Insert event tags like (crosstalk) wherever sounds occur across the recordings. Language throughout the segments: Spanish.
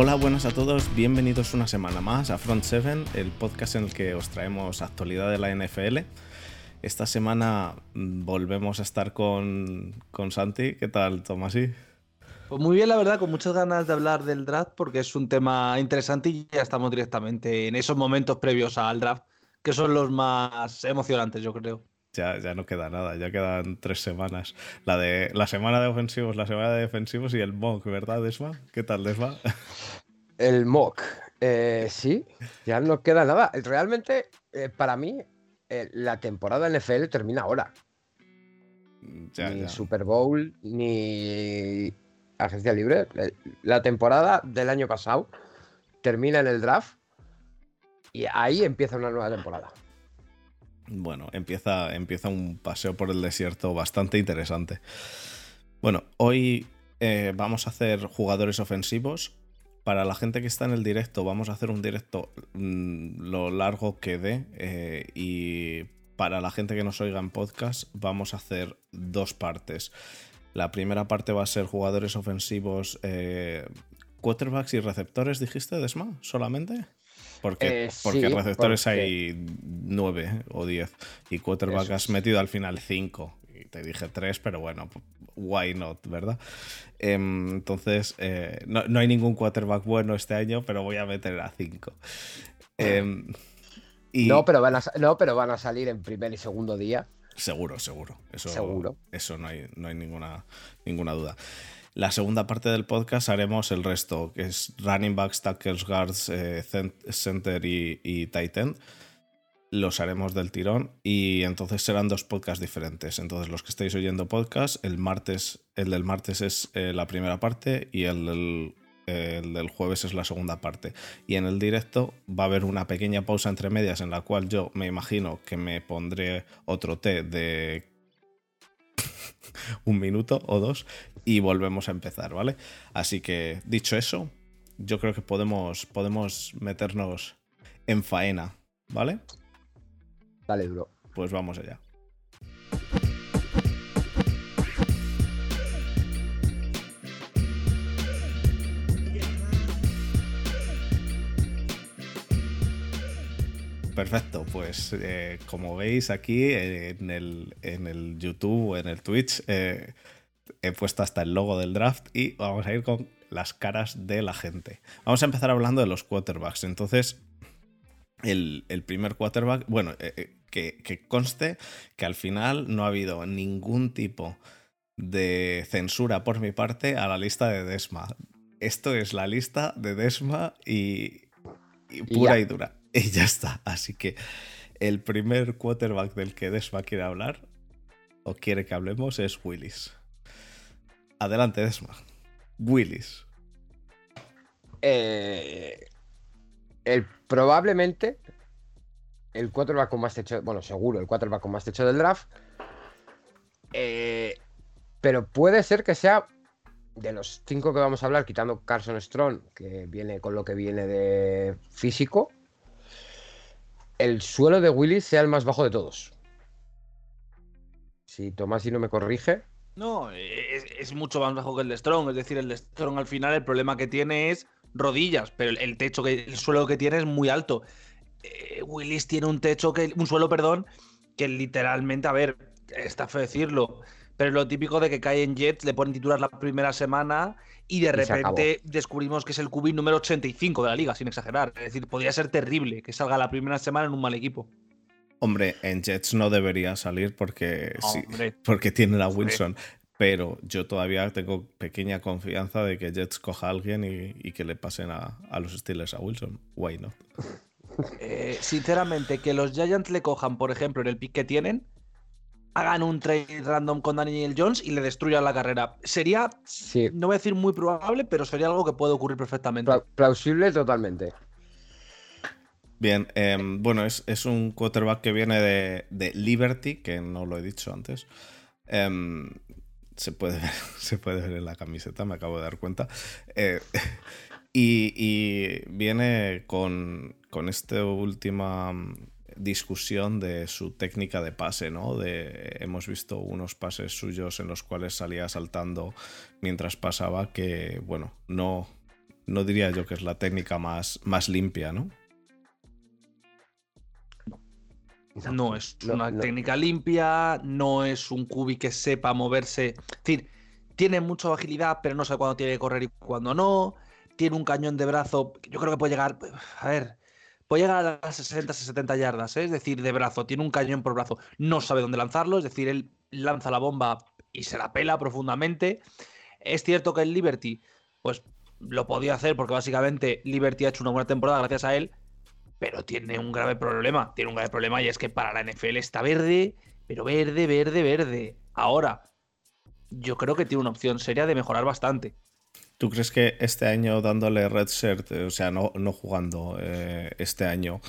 Hola, buenas a todos, bienvenidos una semana más a Front 7, el podcast en el que os traemos actualidad de la NFL. Esta semana mm, volvemos a estar con, con Santi. ¿Qué tal, Tomasi? Pues muy bien, la verdad, con muchas ganas de hablar del draft porque es un tema interesante y ya estamos directamente en esos momentos previos al draft, que son los más emocionantes, yo creo. Ya, ya no queda nada, ya quedan tres semanas. La de la semana de ofensivos, la semana de defensivos y el mock, ¿verdad, Desma? ¿Qué tal, Desma? El mock. Eh, sí, ya no queda nada. Realmente, eh, para mí, eh, la temporada NFL termina ahora. ni Super Bowl, ni agencia libre. La temporada del año pasado termina en el draft y ahí empieza una nueva temporada. Bueno, empieza, empieza un paseo por el desierto bastante interesante. Bueno, hoy eh, vamos a hacer jugadores ofensivos. Para la gente que está en el directo, vamos a hacer un directo mm, lo largo que dé. Eh, y para la gente que nos oiga en podcast, vamos a hacer dos partes. La primera parte va a ser jugadores ofensivos, eh, quarterbacks y receptores, dijiste, Desma, solamente. Porque, Eh, porque sí, receptores porque- hay nueve o diez y quarterback Eso has metido al final cinco. Y te dije tres, pero bueno, why not, ¿verdad? Em, entonces, eh, no, no hay ningún quarterback bueno este año, pero voy a meter a cinco. Em, y No, pero van a, no, pero van a salir en primer y segundo día. Seguro, seguro. Eso, Seguro. Eso no hay, no hay ninguna, ninguna duda. La segunda parte del podcast haremos el resto, que es running backs, tackles, guards, eh, cent- center y, y tight end. Los haremos del tirón y entonces serán dos podcasts diferentes. Entonces los que estáis oyendo podcast, el martes, el del martes es eh, la primera parte y eh, el del jueves es la segunda parte. Y en el directo va a haber una pequeña pausa entre medias en la cual yo me imagino que me pondré otro té de (laughs) un minuto o dos y volvemos a empezar, ¿vale? Así que dicho eso, yo creo que podemos, podemos meternos en faena, ¿vale? Dale, duro. Pues vamos allá. Perfecto, pues eh, como veis aquí eh, en, el, en el YouTube o en el Twitch eh, he puesto hasta el logo del draft y vamos a ir con las caras de la gente. Vamos a empezar hablando de los quarterbacks. Entonces, el, el primer quarterback, bueno, eh, eh, que, que conste que al final no ha habido ningún tipo de censura por mi parte a la lista de Desma. Esto es la lista de Desma y, y pura y dura. (laughs) Y ya está. Así que el primer quarterback del que Desma quiere hablar o quiere que hablemos es Willis. Adelante, Desma. Willis. Eh, el, probablemente el quarterback con más techo, bueno, seguro, el quarterback con más techo del draft. Eh, pero puede ser que sea de los cinco que vamos a hablar, quitando Carson Strong, que viene con lo que viene de físico, el suelo de Willis sea el más bajo de todos. Si Tomás no me corrige, No, es, es mucho más bajo que el de Strong. Es decir, el de Strong al final el problema que tiene es rodillas, pero el, el techo, que, el suelo que tiene es muy alto. Eh, Willis tiene un techo, que un suelo, perdón, que literalmente, a ver, está feo decirlo, pero es lo típico de que cae en Jets, le ponen titular la primera semana y de Y repente descubrimos que es el QB número 85 de la liga, sin exagerar. Es decir, podría ser terrible que salga la primera semana en un mal equipo. Hombre, en Jets no debería salir porque, sí, porque tienen a Hombre. Wilson. Pero yo todavía tengo pequeña confianza de que Jets coja a alguien y, y que le pasen a, a los Steelers a Wilson. Why not? Eh, sinceramente, que los Giants le cojan, por ejemplo, en el pick que tienen, hagan un trade random con Daniel Jones y le destruyan la carrera. Sería, sí, no voy a decir muy probable, pero sería algo que puede ocurrir perfectamente. pla- plausible totalmente. Bien, em, bueno, es, es un quarterback que viene de, de Liberty, que no lo he dicho antes. Em, se, puede ver, (laughs) se puede ver en la camiseta, me acabo de dar cuenta. Eh, (laughs) y, y viene con, con esta última mm, discusión de su técnica de pase, ¿no? De, hemos visto unos pases suyos en los cuales salía saltando mientras pasaba que, bueno, no, no diría yo que es la técnica más, más limpia, ¿no? No es una técnica limpia, no es un cubi que sepa moverse. Es decir, tiene mucha agilidad, pero no sabe cuándo tiene que correr y cuándo no. Tiene un cañón de brazo, yo creo que puede llegar, a ver, puede llegar a las 60, 70 yardas, ¿eh? es decir, de brazo. Tiene un cañón por brazo, no sabe dónde lanzarlo, es decir, él lanza la bomba y se la pela profundamente. Es cierto que el Liberty, pues lo podía hacer porque básicamente Liberty ha hecho una buena temporada gracias a él, pero tiene un grave problema. Tiene un grave problema y es que para la NFL está verde, pero verde, verde, verde. Ahora, yo creo que tiene una opción seria de mejorar bastante. ¿Tú crees que este año dándole red shirt, o sea, no, no jugando eh, este año,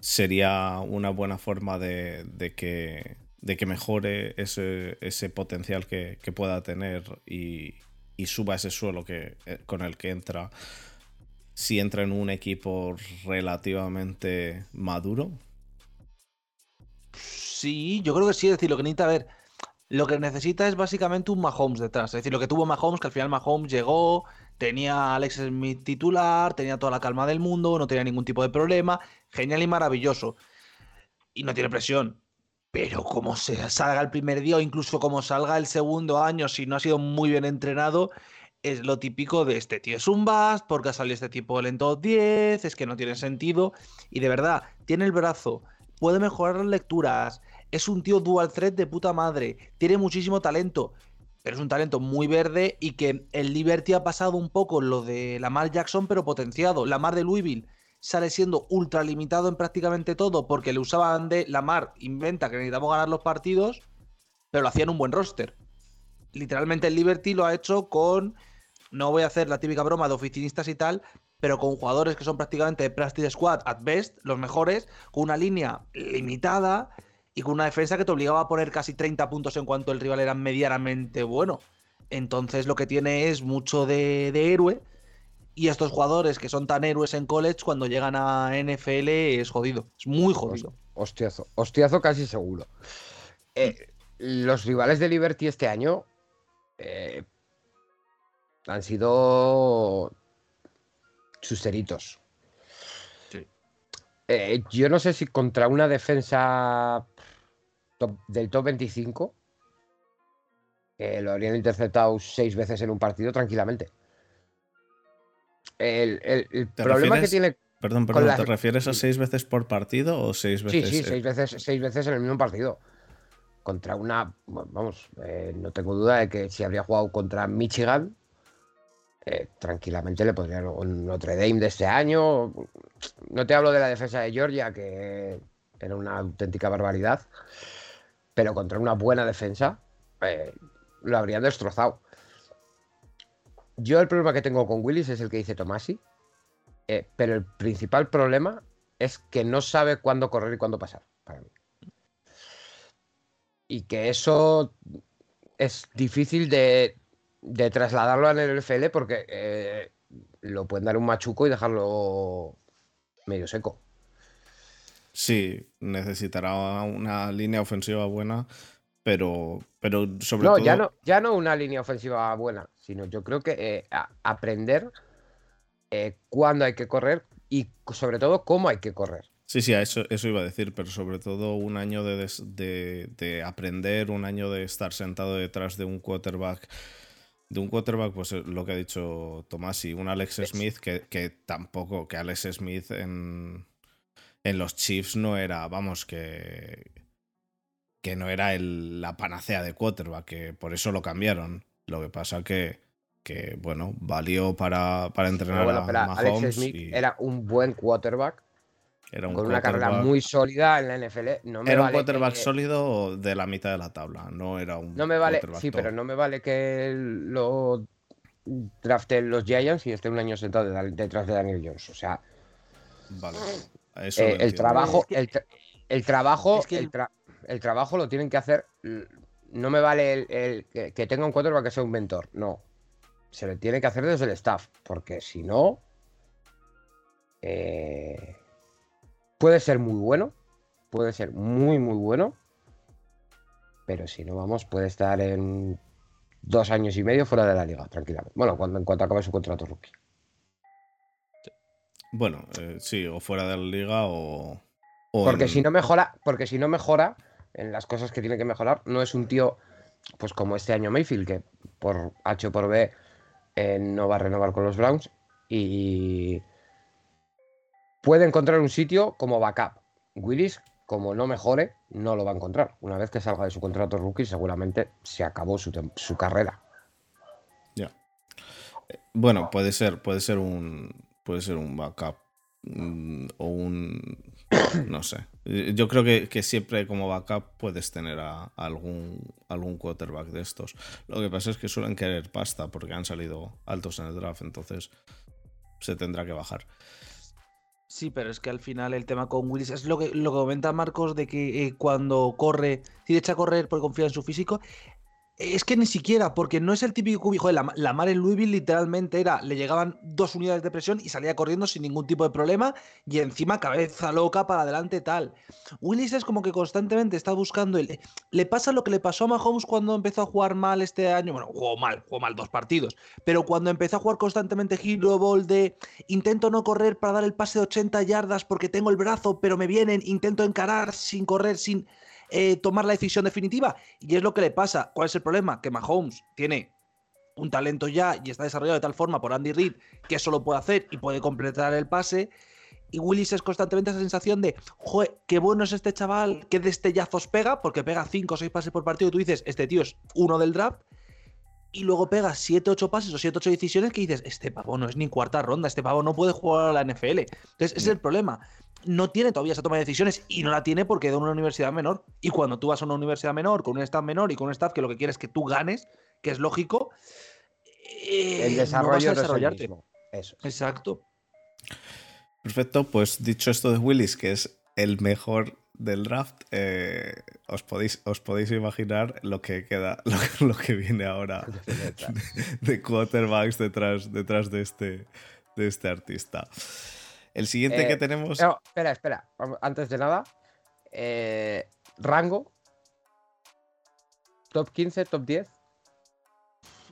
sería una buena forma de, que, de que mejore ese, ese potencial que, pueda tener y, y, suba ese suelo que, eh, con el que entra si entra en un equipo relativamente maduro? Sí, yo creo que sí. Es decir, lo que necesita ver, lo que necesita es básicamente un Mahomes detrás. Es decir, lo que tuvo Mahomes, que al final Mahomes llegó, tenía a Alex Smith titular, tenía toda la calma del mundo, no tenía ningún tipo de problema. Genial y maravilloso. Y no tiene presión. Pero como se salga el primer día o incluso como salga el segundo año, si no ha sido muy bien entrenado, es lo típico de este tío es un bust, porque ha salido este tipo en top 10, es que no tiene sentido. Y de verdad, tiene el brazo, puede mejorar las lecturas, es un tío dual threat de puta madre, tiene muchísimo talento, pero es un talento muy verde y que el Liberty ha pasado un poco lo de Lamar Jackson, pero potenciado. Lamar de Louisville sale siendo ultra limitado en prácticamente todo porque le usaban de Lamar, inventa que necesitamos ganar los partidos, pero lo hacían un buen roster. Literalmente el Liberty lo ha hecho con no voy a hacer la típica broma de oficinistas y tal, pero con jugadores que son prácticamente practice squad at best, los mejores, con una línea limitada y con una defensa que te obligaba a poner casi 30 puntos en cuanto el rival era medianamente bueno. Entonces lo que tiene es mucho de, héroe. Y estos jugadores que son tan héroes en college, cuando llegan a NFL es jodido. Es muy jodido. Hostiazo. Hostiazo casi seguro. Eh, los rivales de Liberty este año, eh, han sido chusteritos. Eh, yo no sé si contra una defensa del top 25 eh, lo habrían interceptado seis veces en un partido tranquilamente. El, problema que tiene. Perdón, perdón, ¿te refieres a seis veces por partido o seis veces? Sí, sí, seis veces, seis veces en el mismo partido. Contra una. Vamos, eh, no tengo duda de que si habría jugado contra Michigan, eh, tranquilamente le podrían un Notre Dame de este año. No te hablo de la defensa de Georgia, que era una auténtica barbaridad, pero contra una buena defensa eh, lo habrían destrozado. Yo el problema que tengo con Willis es el que dice Tomasi, eh, pero el principal problema es que no sabe cuándo correr y cuándo pasar, para mí. Y que eso es difícil de, de trasladarlo al NFL porque eh, lo pueden dar un machuco y dejarlo medio seco. Sí, necesitará una línea ofensiva buena, pero, pero sobre todo. Ya no, ya no una línea ofensiva buena, sino yo creo que eh, aprender eh, cuándo hay que correr y sobre todo cómo hay que correr. Sí, sí, eso, eso iba a decir, pero sobre todo un año de, de aprender, un año de estar sentado detrás de un quarterback de un quarterback, pues eh, lo que ha dicho Tomás, y un Alex Smith que, tampoco, que Alex Smith en, en los Chiefs no era, vamos, que, que no era el, la panacea de quarterback, que por eso lo cambiaron. Lo que pasa que, que bueno, valió para, para entrenar a Mahomes. Alex Smith era un buen quarterback con una carrera muy sólida en la NFL. era un quarterback sólido de la mitad de la tabla, no era un. No me vale, sí, pero no me vale que lo draften los Giants y esté un año sentado detrás de Daniel Jones. O sea. Vale. Eh, el, trabajo, el, trabajo, el, trabajo lo tienen que hacer. No me vale el, que tenga un quarterback que sea un mentor. No. Se lo tiene que hacer desde el staff. Porque si no. Eh, Puede ser muy bueno, puede ser muy, muy bueno, pero si no vamos, puede estar en dos años y medio fuera de la liga, tranquilamente. Bueno, cuando, en cuanto acabe su contrato rookie. Bueno, eh, sí, o fuera de la liga o. porque si no mejora, porque si no mejora en las cosas que tiene que mejorar, no es un tío, pues como este año Mayfield, que por H o por B eh, no va a renovar con los Browns y puede encontrar un sitio como backup. Willis, como no mejore, no lo va a encontrar. Una vez que salga de su contrato rookie, seguramente se acabó su, su carrera. Ya. Bueno, puede ser, puede ser un, puede ser un backup mm, o un no sé. Yo creo que, siempre como backup puedes tener a, algún, algún quarterback de estos. Lo que pasa es que suelen querer pasta porque han salido altos en el draft, entonces se tendrá que bajar. Sí, pero es que al final el tema con Willis es lo que, lo que comenta Marcos de que eh, cuando corre, si le echa a correr porque confía en su físico, es que ni siquiera, porque no es el típico cubijo la, la mar en Louisville literalmente era, le llegaban dos unidades de presión y salía corriendo sin ningún tipo de problema y encima cabeza loca para adelante tal. Willis es como que constantemente está buscando, el, le pasa lo que le pasó a Mahomes cuando empezó a jugar mal este año, bueno, jugó mal, jugó mal dos partidos, pero cuando empezó a jugar constantemente hero ball de intento no correr para dar el pase de 80 yardas porque tengo el brazo, pero me vienen, intento encarar sin correr, sin eh, tomar la decisión definitiva. Y es lo que le pasa. ¿Cuál es el problema? Que Mahomes tiene un talento ya y está desarrollado de tal forma por Andy Reid que eso lo puede hacer y puede completar el pase. Y Willis es constantemente esa sensación de, joder, qué bueno es este chaval, qué destellazos pega, porque pega 5 o 6 pases por partido y tú dices, este tío es uno del draft. Y luego pega 7 8 pases o 7 8 decisiones que dices, este pavo no es ni cuarta ronda, este pavo no puede jugar a la NFL. Entonces, ese es el problema no tiene todavía esa toma de decisiones y no la tiene porque es de una universidad menor. Y cuando tú vas a una universidad menor, con un staff menor y con un staff que lo que quiere es que tú ganes, que es lógico, eh, el desarrollo no desarrollarte. Eso. Exacto. Perfecto, pues dicho esto de Willis, que es el mejor del draft, eh, os, podéis, os podéis imaginar lo que queda, (laughs) lo, que viene ahora (laughs) de, quarterbacks detrás, detrás de, este, de este artista. El siguiente que eh, tenemos. espera, espera. Antes de nada. Eh, rango. Top 15, top 10.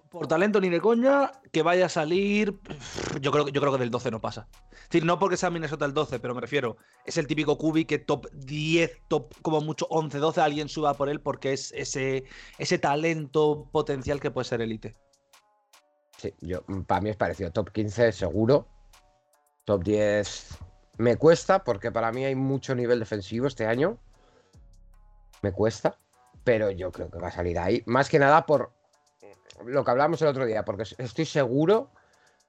Por talento ni de coña, que vaya a salir. Yo creo, yo creo que del 12 no pasa. Es decir, no porque sea Minnesota el 12, pero me refiero. Es el típico Cubi que top 10, top como mucho 11, 12, alguien suba por él porque es ese, ese talento potencial que puede ser élite. Sí, yo, para mí es parecido. Top 15 seguro. Top 10 me cuesta porque para mí hay mucho nivel defensivo este año. Me cuesta, pero yo creo que va a salir ahí. Más que nada por lo que hablamos el otro día, porque estoy seguro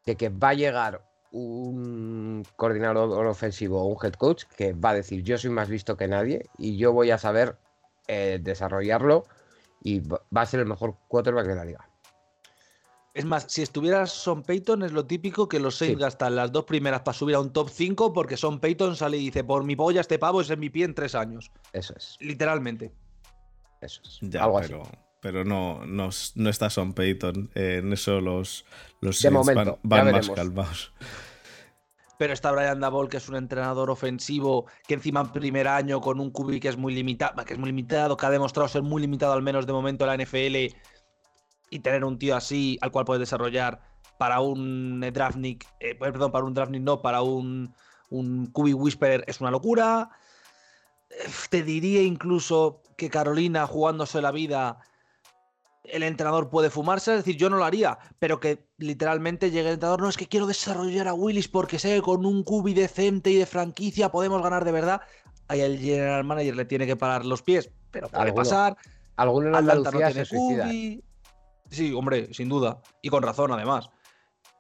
de que va a llegar un coordinador ofensivo o un head coach que va a decir yo soy más visto que nadie y yo voy a saber eh, desarrollarlo y va a ser el mejor quarterback de la liga. Es más, si estuviera Son Payton, es lo típico que los seis gastan las dos primeras para subir a un top 5 porque Son Payton sale y dice: Por mi polla, este pavo es en mi pie en tres años. Eso es. Literalmente. Eso es. Ya, Algo pero, así. pero no, no, no, está Son Payton. en eso los, los van, más calmados. Pero está Brian Dabol, que es un entrenador ofensivo, que encima en primer año con un QB que es muy limitado, que es muy limitado, que ha demostrado ser muy limitado al menos de momento en la NFL y tener un tío así al cual puedes desarrollar para un draftnik, eh, perdón, para un draftnik no, para un, un QB Whisperer es una locura. Te diría incluso que Carolina jugándose la vida, el entrenador puede fumarse, es decir, yo no lo haría, pero que literalmente llegue el entrenador, no es que quiero desarrollar a Willis porque sé que con un QB decente y de franquicia podemos ganar de verdad. Ahí el general manager le tiene que parar los pies, pero puede pasar. Alguno en Andalucía se suicida. Sí, hombre, sin duda. Y con razón, además.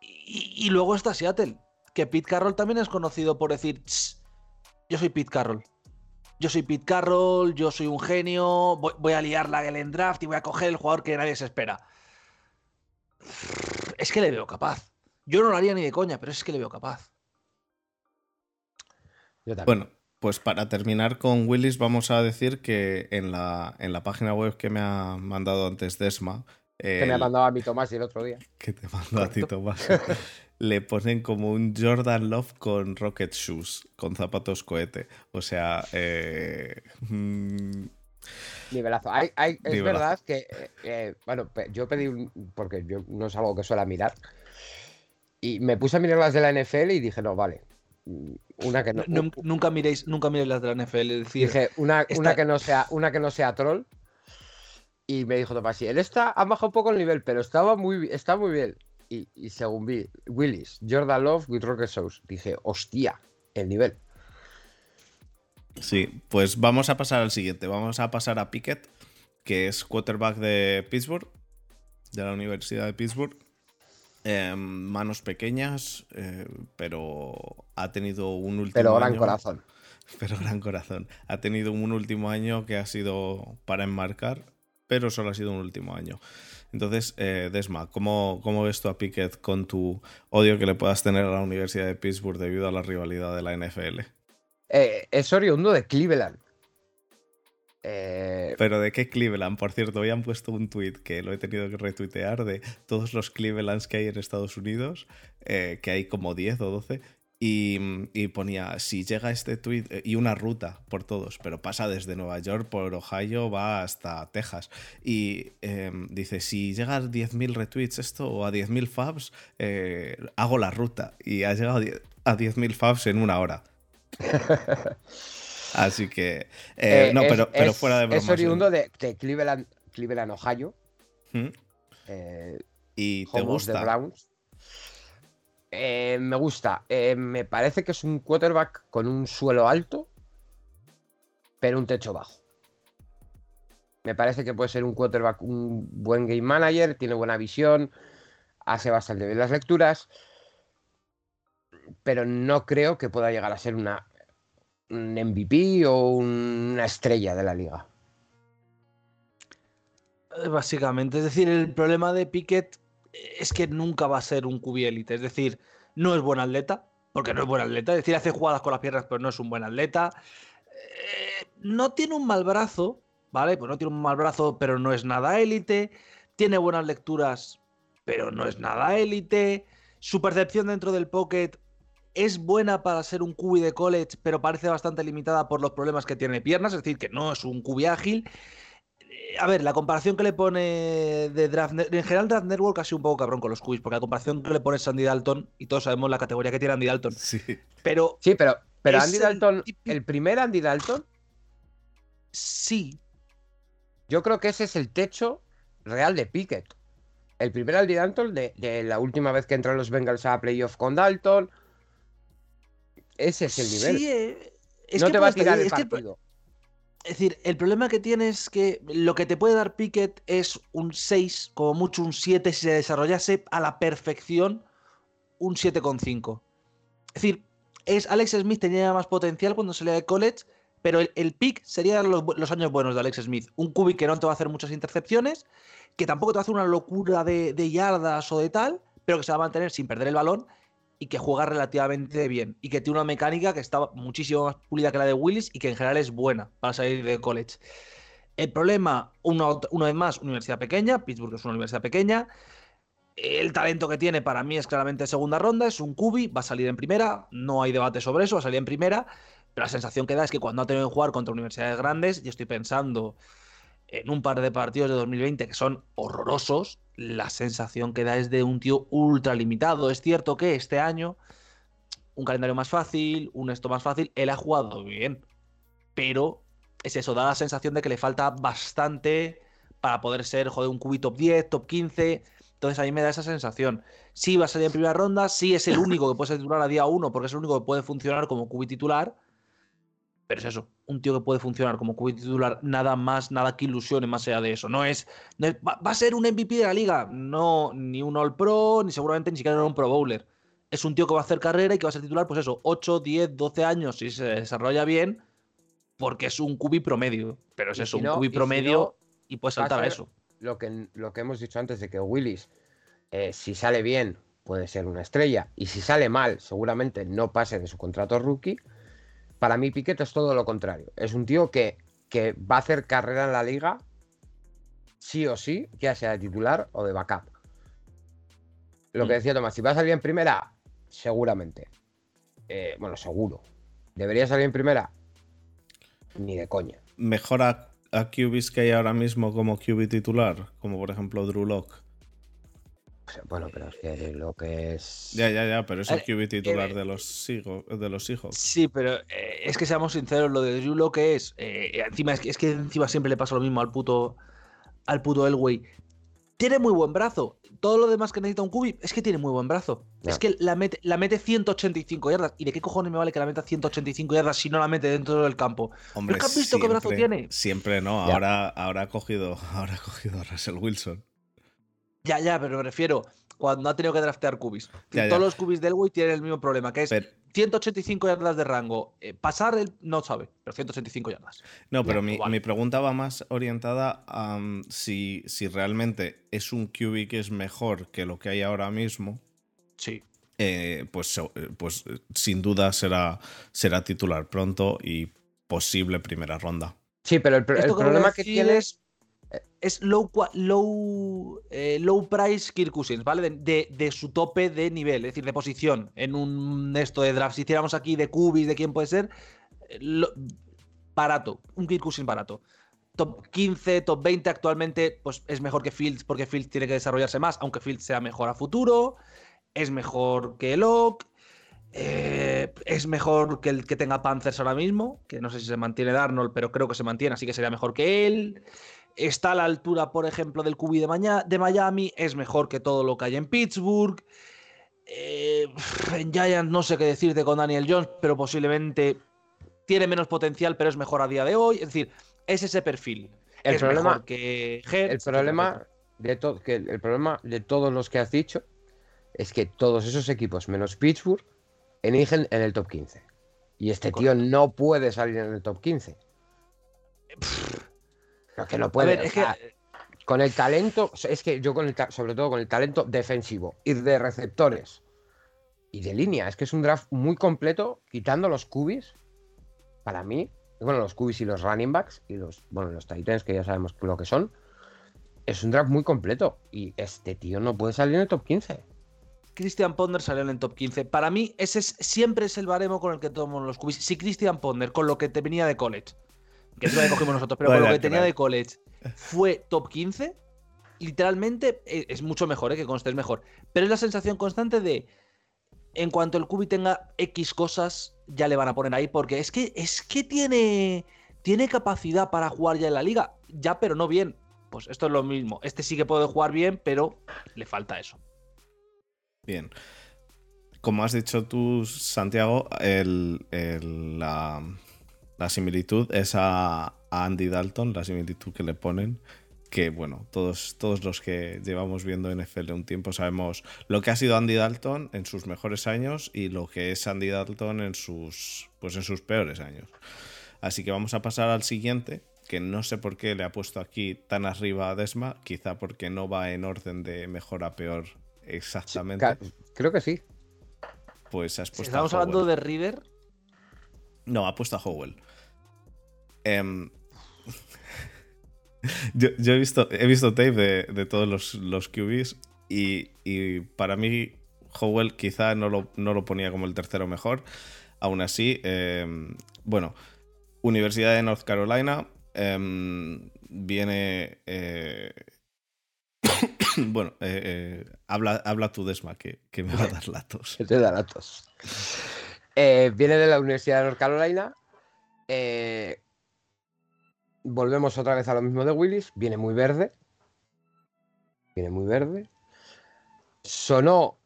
Y, luego está Seattle, que Pete Carroll también es conocido por decir, yo soy Pete Carroll. Yo soy Pete Carroll, yo soy un genio, voy, a liar la en draft y voy a coger el jugador que nadie se espera. Es que le veo capaz. Yo no lo haría ni de coña, pero es que le veo capaz. Bueno, pues para terminar con Willis, vamos a decir que en la, en la página web que me ha mandado antes Desma, que me ha mandado a mi Tomás el otro día. (laughs) Que te mandó a ti Tomás. (laughs) Le ponen como un Jordan Love con Rocket Shoes, con zapatos cohete. O sea, eh, mm, Nivelazo. es verdad que, eh, eh, bueno, yo pedí, un, porque yo no es algo que suela mirar, y me puse a mirar las de la NFL y dije, no, vale, una que no. nunca miréis, nunca miréis las de la NFL. Decir, dije, una, una, que no sea, una que no sea troll. Y me dijo Tomás, él está, ha bajado un poco el nivel, pero estaba muy, está muy bien. Y, y, según vi, Willis, Jordan Love with Rocket Sauce. Dije, hostia, el nivel. Sí, pues vamos a pasar al siguiente. Vamos a pasar a Pickett, que es quarterback de Pittsburgh, de la Universidad de Pittsburgh. Em, manos pequeñas, eh, pero ha tenido un último Pero gran corazón. (laughs) Pero gran corazón. Ha tenido un último año que ha sido para enmarcar, pero solo ha sido un último año. Entonces, eh, Desma, ¿cómo, ¿cómo, ves tú a Pickett con tu odio que le puedas tener a la Universidad de Pittsburgh debido a la rivalidad de la NFL? Eh, es oriundo de Cleveland. Eh, Pero de qué Cleveland, por cierto, hoy han puesto un tweet que lo he tenido que retuitear de todos los Clevelands que hay en Estados Unidos, eh, que hay como 10 o 12, y, ponía, si llega este tweet, y una ruta por todos, pero pasa desde Nueva York por Ohio, va hasta Texas. Y em, dice, si llega a 10.000 retweets esto o a 10.000 fabs, hago la ruta. Y ha llegado a 10.000 fabs en una hora. (laughs) Así que. Eh, eh, no, pero, pero fuera de bromas. Es oriundo de, Cleveland, Cleveland, Ohio. ¿Mm? Eh, ¿Y te gusta? Browns. Me gusta. me parece que es un quarterback con un suelo alto, pero un techo bajo. Me parece que puede ser un quarterback, un buen game manager, tiene buena visión, hace bastante bien las lecturas pero no creo que pueda llegar a ser una, un MVP o una estrella de la liga. Eh, básicamente, es decir, el problema de Piquet es que nunca va a ser un QB élite, es decir, no es buen atleta, porque no es buen atleta, es decir, hace jugadas con las piernas, pero no es un buen atleta. Eh, no tiene un mal brazo, ¿vale? Pues no tiene un mal brazo, pero no es nada élite. Tiene buenas lecturas, pero no es nada élite. Su percepción dentro del pocket es buena para ser un cubi de college, pero parece bastante limitada por los problemas que tiene piernas, es decir, que no es un cubi ágil. A ver, la comparación que le pone de Draft en general Draft Network ha sido un poco cabrón con los cubis, porque la comparación que le pone Andy Dalton, y todos sabemos la categoría que tiene Andy Dalton. Sí. Pero, sí, pero, pero Andy Dalton, el, primer Andy Dalton. Sí. Yo creo que ese es el techo real de Pickett. El primer Andy Dalton de, de la última vez que entraron los Bengals a playoff con Dalton, ese es el nivel. Sí, eh, es no que te va a tirar el partido. Es decir, el problema que tiene es que lo que te puede dar Pickett es un 6, como mucho un 7 si se desarrollase a la perfección un 7,5. Es decir, es Alex Smith tenía más potencial cuando salía de college, pero el, pick sería los, los, años buenos de Alex Smith. Un cubic que no te va a hacer muchas intercepciones, que tampoco te va a hacer una locura de, de yardas o de tal, pero que se va a mantener sin perder el balón y que juega relativamente bien y que tiene una mecánica que está muchísimo más pulida que la de Willis y que en general es buena para salir de college. El problema, una, vez más, universidad pequeña, Pittsburgh es una universidad pequeña. El talento que tiene para mí es claramente segunda ronda, es un cubi, va a salir en primera, no hay debate sobre eso, va a salir en primera, pero la sensación que da es que cuando ha tenido que jugar contra universidades grandes, y estoy pensando en un par de partidos de 2020 que son horrorosos, la sensación que da es de un tío ultra limitado. Es cierto que este año, un calendario más fácil, un esto más fácil, él ha jugado bien, pero es eso, da la sensación de que le falta bastante para poder ser, joder, un cubi top 10, top 15. Entonces a mí me da esa sensación. Sí va a salir en primera ronda, sí es el único que puede ser titular a día 1 porque es el único que puede funcionar como cubi titular, pero es eso, un tío que puede funcionar como QB titular, nada más, nada que ilusione más allá de eso. No es, va, a ser un MVP de la liga, no, ni un All Pro, ni seguramente ni siquiera un Pro Bowler. Es un tío que va a hacer carrera y que va a ser titular, pues eso, 8, 10, 12 años si se desarrolla bien, porque es un QB promedio. Pero es eso, un QB promedio y, puede saltar a eso. Lo que, lo que hemos dicho antes de que Willis, eh, si sale bien, puede ser una estrella, y si sale mal, seguramente no pase de su contrato rookie para mí Piquet es todo lo contrario. Es un tío que, que va a hacer carrera en la liga sí o sí, ya sea de titular o de backup. Lo que mm. decía Tomás, si va a salir en primera, seguramente. Eh, bueno, seguro. ¿Debería salir en primera? Ni de coña. ¿Mejor a, a QBs que hay ahora mismo como QB titular? Como por ejemplo Drew Locke. Bueno, pero es que lo que es. Ya, ya, ya, pero es el eh, QB titular de los de los hijos. Sí, pero eh, es que seamos sinceros, lo de Drew lo que es. Eh, encima, es que, es que encima siempre le pasa lo mismo al puto. Al puto Elway. Tiene muy buen brazo. Todo lo demás que necesita un QB es que tiene muy buen brazo. Es que la mete, la mete 185 yardas. ¿Y de qué cojones me vale que la meta 185 yardas si no la mete dentro del campo? Hombre, has visto qué brazo tiene? Siempre no. Ahora, ahora, ha cogido, (laughs) ahora ha cogido a Russell Wilson. Ya, ya, pero me refiero cuando ha tenido que draftear cubis. Todos los cubis del Wii tienen el mismo problema, que es 185 yardas de rango. Eh, pasar el, no sabe, pero 185 yardas. No, pero mi, pregunta va más orientada a si, si realmente es un QB que es mejor que lo que hay ahora mismo. Sí. Eh, pues, eh, pues sin duda será, será titular pronto y posible primera ronda. Sí, pero el, problema que, tienes es low, low, eh, low price Kirk Cousins, ¿vale? De, su tope de nivel, es decir, de posición en un esto de draft. Si hiciéramos aquí de cubis, de quién puede ser, eh, barato, un Kirk Cousins barato. Top 15, top 20 actualmente, pues es mejor que Fields porque Fields tiene que desarrollarse más, aunque Fields sea mejor a futuro. Es mejor que Locke. Eh, es mejor que el que tenga Panthers ahora mismo, que no sé si se mantiene Darnold, pero creo que se mantiene, así que sería mejor que él está a la altura, por ejemplo, del QB de, Miami, es mejor que todo lo que hay en Pittsburgh. Eh, en Giants no sé qué decirte con Daniel Jones, pero posiblemente tiene menos potencial, pero es mejor a día de hoy. Es decir, es ese perfil. El problema que el problema de que el problema de todos los que has dicho es que todos esos equipos menos Pittsburgh eligen en el top 15. Y este tío no puede salir en el top 15 que no puede. con el talento, es que yo con el, sobre todo con el talento defensivo y de receptores y de línea, es que es un draft muy completo, quitando los cubis, para mí, bueno, los cubis y los running backs y los, bueno, los titans que ya sabemos lo que son, es un draft muy completo y este tío no puede salir en el top 15. Christian Ponder salió en el top 15. Para mí, ese siempre es el baremo con el que tomamos los cubis. Si Christian Ponder, con lo que te venía de college, que es lo que cogimos nosotros, pero con lo que tenía de college fue top 15, literalmente e, es mucho mejor, ¿eh? que conste, es mejor. Pero es la sensación constante de, en cuanto el Cubi tenga X cosas, ya le van a poner ahí, porque es que, es que tiene, tiene capacidad para jugar ya en la liga, ya, pero no bien. Pues esto es lo mismo. Este sí que puede jugar bien, pero le falta eso. Bien. Como has dicho tú, Santiago, el, la, la similitud es a, Andy Dalton, la similitud que le ponen. Que bueno, todos, todos los que llevamos viendo NFL un tiempo sabemos lo que ha sido Andy Dalton en sus mejores años y lo que es Andy Dalton en sus, pues en sus peores años. Así que vamos a pasar al siguiente, que no sé por qué le ha puesto aquí tan arriba a Desma, quizá porque no va en orden de mejor a peor exactamente. creo que sí. Pues has puesto. estamos hablando de River. No, ha puesto a Howell. Em, (laughs) yo, he visto, he visto tape de, todos los, los QBs y, para mí Howell quizá no lo, no lo, ponía como el tercero mejor. Aún así, em, bueno, Universidad de North Carolina em, viene... Eh, (coughs) bueno, eh, eh, habla, habla tu Desma, que, me va a dar latos. te da latos. Viene de la Universidad de North Carolina. Eh, volvemos otra vez a lo mismo de Willis. Viene muy verde. Viene muy verde. Sonó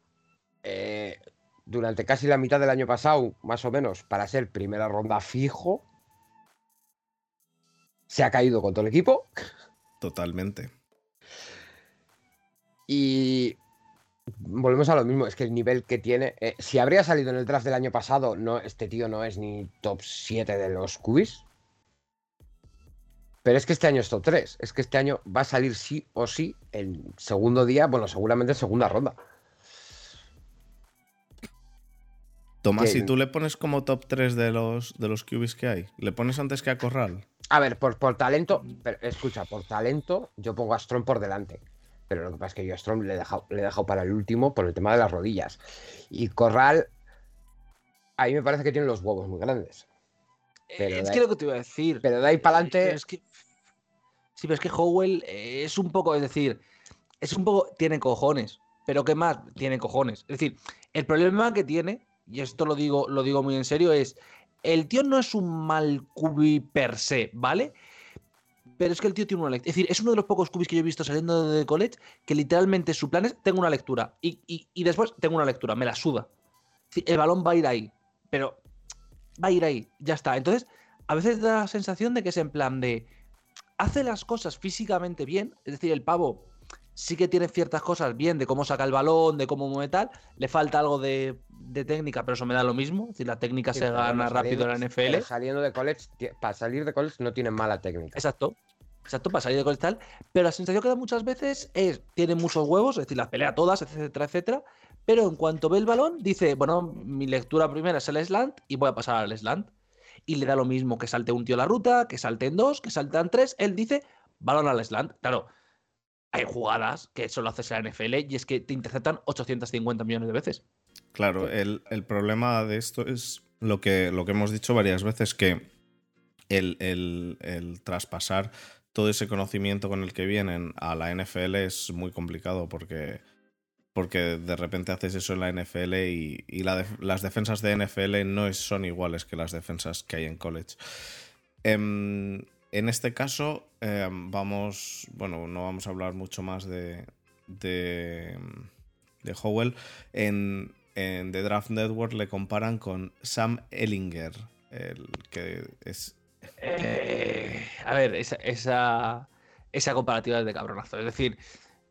eh, durante casi la mitad del año pasado, más o menos, para ser primera ronda fijo. Se ha caído con todo el equipo. Totalmente. Y volvemos a lo mismo, es que el nivel que tiene, eh, si habría salido en el draft del año pasado, no, este tío no es ni top 7 de los cubis. Pero es que este año es top 3. Es que este año va a salir sí o sí el segundo día, bueno, seguramente en segunda ronda. Tomás, si tú le pones como top 3 de los, de los QBs que hay, ¿le pones antes que a Corral? A ver, por, por talento, escucha, por talento, yo pongo a Strong por delante. Pero lo que pasa es que yo a Strong le he, dejado, le he dejado para el último por el tema de las rodillas. Y Corral, a mí me parece que tiene los huevos muy grandes. Pero es que lo que te iba a decir. Pero de ahí para adelante. Es que, Sí, pero es que Howell es un poco, es decir, es un poco, tiene cojones. pero ¿qué más? Tiene cojones. Es decir, el problema que tiene, y esto lo digo, lo digo muy en serio, es el tío no es un mal cubi per se, ¿vale? Pero es que el tío tiene una lectura. Es decir, es uno de los pocos cubis que yo he visto saliendo de college que literalmente su plan es: tengo una lectura. Y, después tengo una lectura, me la suda. El balón va a ir ahí. Pero va a ir ahí, ya está. Entonces, a veces da la sensación de que es en plan de. Hace las cosas físicamente bien. Es decir, el pavo sí que tiene ciertas cosas bien de cómo saca el balón, de cómo mueve tal. Le falta algo de, técnica, pero eso me da lo mismo. Es decir, la técnica se gana rápido en la NFL. Saliendo de college, para salir de college no tiene mala técnica. Exacto. Exacto, para salir de college tal. Pero la sensación que da muchas veces es, tiene muchos huevos, es decir, las pelea todas, etcétera, etcétera. Pero en cuanto ve el balón, dice, bueno, mi lectura primera es el slant y voy a pasar al slant. Y le da lo mismo que salte un tío la ruta, que salte en dos, que salte en tres. Él dice, balón al slant. Claro, hay jugadas que solo haces en la NFL y es que te interceptan 850 millones de veces. Claro, el, problema de esto es lo que, lo que hemos dicho varias veces, que el, el, traspasar todo ese conocimiento con el que vienen a la NFL es muy complicado porque, porque de repente haces eso en la NFL y, las defensas de NFL no son iguales que las defensas que hay en college. Em, en este caso, em, vamos. Bueno, no vamos a hablar mucho más de. de. de Howell. En, en The Draft Network le comparan con Sam Ellinger, el que es. Eh, a ver, esa, esa, comparativa es de cabronazo. Es decir,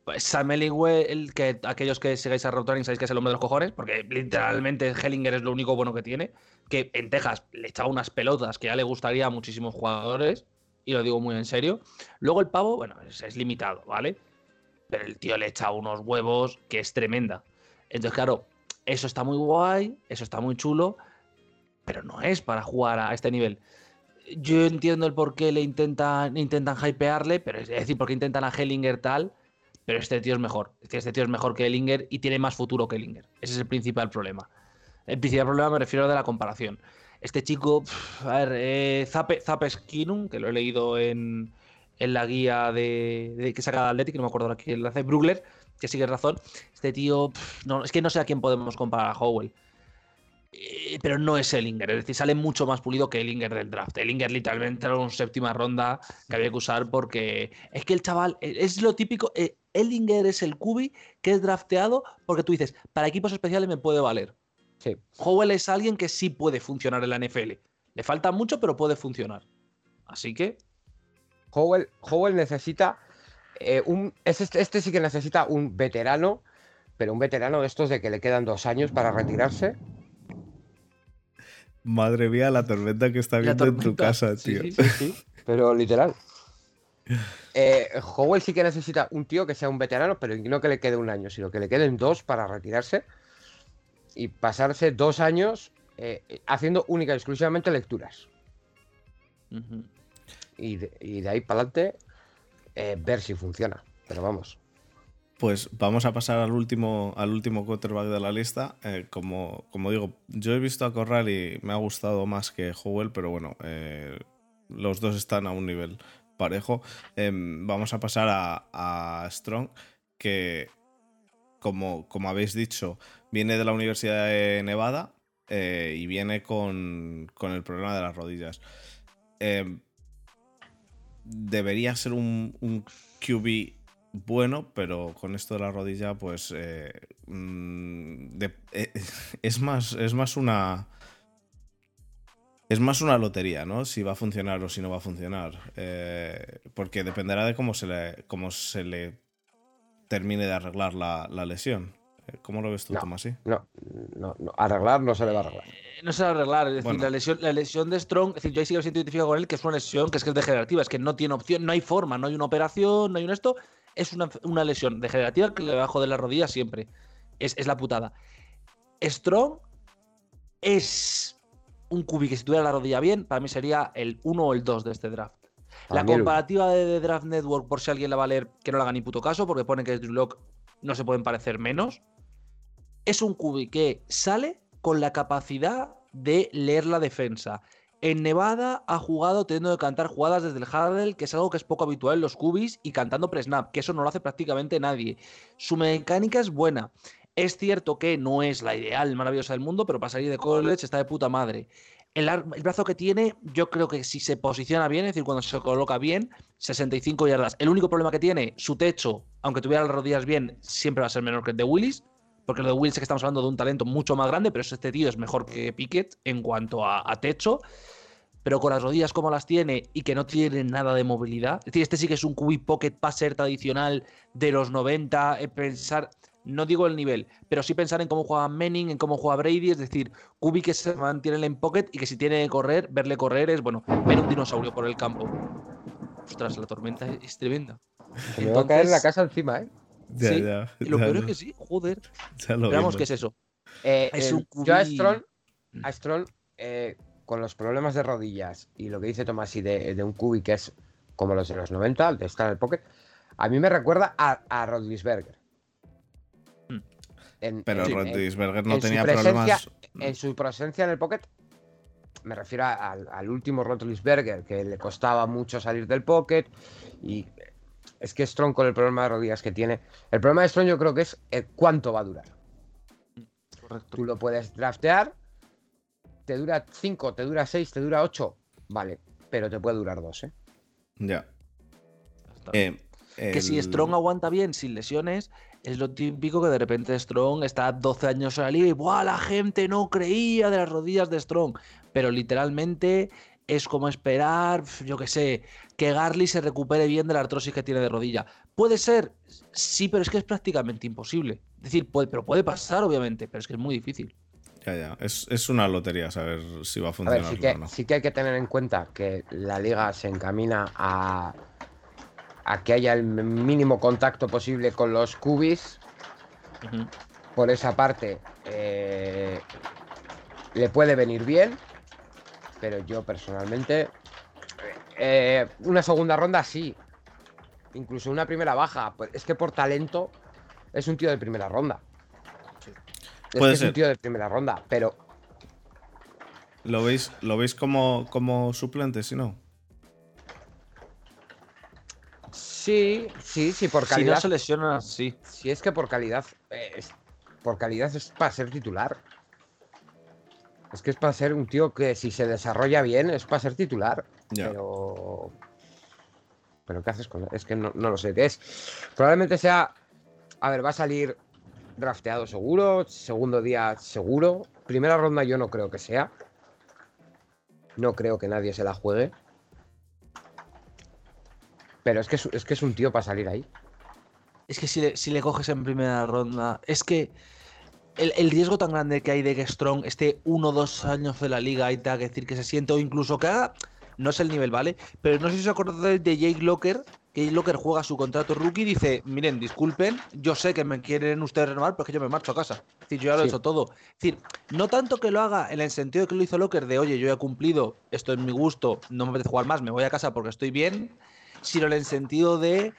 pues Sam Ellinger, el que aquellos que sigáis a Rotoring sabéis que es el hombre de los cojones, porque literalmente Hellinger es lo único bueno que tiene. Que en Texas le echaba unas pelotas que ya le gustaría a muchísimos jugadores y lo digo muy en serio. Luego el pavo, bueno, es, limitado, ¿vale? Pero el tío le echa unos huevos que es tremenda. Entonces, claro, eso está muy guay, eso está muy chulo, pero no es para jugar a este nivel. Yo entiendo el por qué le intentan, intentan hypearle, pero es decir, por qué intentan a Hellinger tal, pero este tío es mejor. Este tío es mejor que Hellinger y tiene más futuro que Hellinger. Ese es el principal problema. El principal problema me refiero de la comparación. Este chico, a ver, eh, Zape, Skinum, que lo he leído en, la guía de, que saca Athletic, no me acuerdo aquí, el hace Brugler, que sigue razón. Este tío, no, es que no sé a quién podemos comparar a Howell. Eh, pero no es Ellinger, es decir, sale mucho más pulido que Ellinger del draft. Ellinger literalmente era una séptima ronda que había que usar porque es que el chaval eh, es lo típico. Ellinger es el cubi que es drafteado porque tú dices, para equipos especiales me puede valer. Howell es alguien que sí puede funcionar en la NFL. Le falta mucho, pero puede funcionar. Así que. Howell, necesita. Eh, un, este, este, sí que necesita un veterano, pero un veterano de estos de que le quedan dos años para retirarse. Madre mía, la tormenta que está viendo en tu casa, tío. Sí, sí, sí, (laughs) pero literal. Eh, Howell sí que necesita un tío que sea un veterano, pero no que le quede un año, sino que le queden dos para retirarse y pasarse dos años eh, haciendo única y exclusivamente lecturas. y, de, ahí para adelante eh, ver si funciona. Pero vamos. Pues vamos a pasar al último, al último quarterback de la lista. Eh, como, como digo, yo he visto a Corral y me ha gustado más que Howell, pero bueno, los dos están a un nivel parejo. Em, vamos a pasar a, Strong, que como, como habéis dicho, viene de la Universidad de Nevada eh, y viene con, el problema de las rodillas. Em, debería ser un, un, QB bueno, pero con esto de la rodilla, pues eh, mm, eh, (laughs) es, más, es más una... Es más una lotería, ¿no? Si va a funcionar o si no va a funcionar. porque dependerá de cómo se le, cómo se le termine de arreglar la lesión. ¿Cómo lo ves tú, Tomás? No, no, no, arreglar no se le va a arreglar. Eh, no se va a arreglar, es decir, la lesión, la lesión de Strong, es decir, yo ahí sí que me identificado con él, que es una lesión que es que es degenerativa, es que no tiene opción, no hay forma, no hay una operación, no hay un esto, es una, una lesión degenerativa que le va a joder la rodilla siempre. Es, es la putada. Strong es un cubi que si tuviera la rodilla bien, para mí sería el 1 o el 2 de este draft. La comparativa de, Draft Network, por si alguien la va a leer, que no le haga ni puto caso, porque pone que Drew Lock no se pueden parecer menos es un cubi que sale con la capacidad de leer la defensa En Nevada ha jugado teniendo que cantar jugadas desde el Hurdle, que es algo que es poco habitual en los cubis, y cantando pre-snap, que eso no lo hace prácticamente nadie. Su mecánica es buena. Es cierto que no es la ideal maravillosa del mundo, pero para salir de college está de puta madre. El, el, brazo que tiene, yo creo que si se posiciona bien, es decir, cuando se coloca bien, 65 yardas. El único problema que tiene, su techo, aunque tuviera las rodillas bien, siempre va a ser menor que el de Willis porque lo de Wills es que estamos hablando de un talento mucho más grande, pero este tío es mejor que Piquet en cuanto a, techo. Pero con las rodillas como las tiene y que no tiene nada de movilidad. Es decir, este sí que es un QB pocket passer tradicional de los 90. Eh, pensar, no digo el nivel, pero sí pensar en cómo juega Manning, en cómo juega Brady. Es decir, QB que se mantiene en pocket y que si tiene que correr, verle correr es, bueno, ver un dinosaurio por el campo. Ostras, la tormenta es tremenda. Se me va a caer la casa encima, ¿eh? sí, y lo peor es que sí, joder. Veamos qué es eso. Eh, yo a Strong, a Strong eh, con los problemas de rodillas y lo que dice Tomás y de, un cubi que es como los de los 90, de estar en el pocket, a mí me recuerda a, a Rodlisberger. Hmm. Pero Rodlisberger no tenía problemas. En su presencia en el pocket, me refiero al, último Rodlisberger, que le costaba mucho salir del pocket y es que Strong con el problema de rodillas que tiene. El problema de Strong yo creo que es cuánto va a durar. Correcto. Tú lo puedes draftear. Te dura 5, te dura 6, te dura 8. Vale. Pero te puede durar 2, ¿eh? Ya. Eh, que si Strong aguanta bien sin lesiones, es lo típico que de repente Strong está 12 años en la liga y ¡buah! La gente no creía de las rodillas de Strong. Pero literalmente es como esperar, yo qué sé, que Garly se recupere bien de la artrosis que tiene de rodilla. Puede ser, sí, pero es que es prácticamente imposible. Es decir, puede, pero puede pasar, obviamente, pero es que es muy difícil. Ya, ya. Es, una lotería saber si va a funcionar. A ver, sí, que, sí que hay que tener en cuenta que la liga se encamina a, a que haya el mínimo contacto posible con los cubis. Por esa parte, eh, le puede venir bien pero yo personalmente. Eh, una segunda ronda sí. Incluso una primera baja. Pues es que por talento es un tío de primera ronda. Es, un tío de primera ronda, pero. ¿Lo veis, lo veis como, como suplente, si no? Sí, sí, sí, por calidad. Si no se lesiona, sí. Si es que por calidad. por calidad es para ser titular. Es que es para ser un tío que si se desarrolla bien es para ser titular. Pero. Pero ¿qué haces con él? Es que no, lo sé. Es. Probablemente sea. A ver, va a salir drafteado seguro. Segundo día seguro. Primera ronda yo no creo que sea. No creo que nadie se la juegue. Pero es que es, que es un tío para salir ahí. Es que si si le coges en primera ronda. Es que el, riesgo tan grande que hay de que Strong esté uno o dos años de la liga y tenga que decir que se siente o incluso que haga, no es el nivel, ¿vale? Pero no sé si os acordáis de Jake Locker, que Jake Locker juega su contrato rookie y dice, miren, disculpen, yo sé que me quieren ustedes renovar, pero es que yo me marcho a casa. Es decir, yo ya lo he hecho todo. Es decir, no tanto que lo haga en el sentido de que lo hizo Locker de, oye, yo he cumplido, esto es mi gusto, no me apetece jugar más, me voy a casa porque estoy bien, sino en el sentido de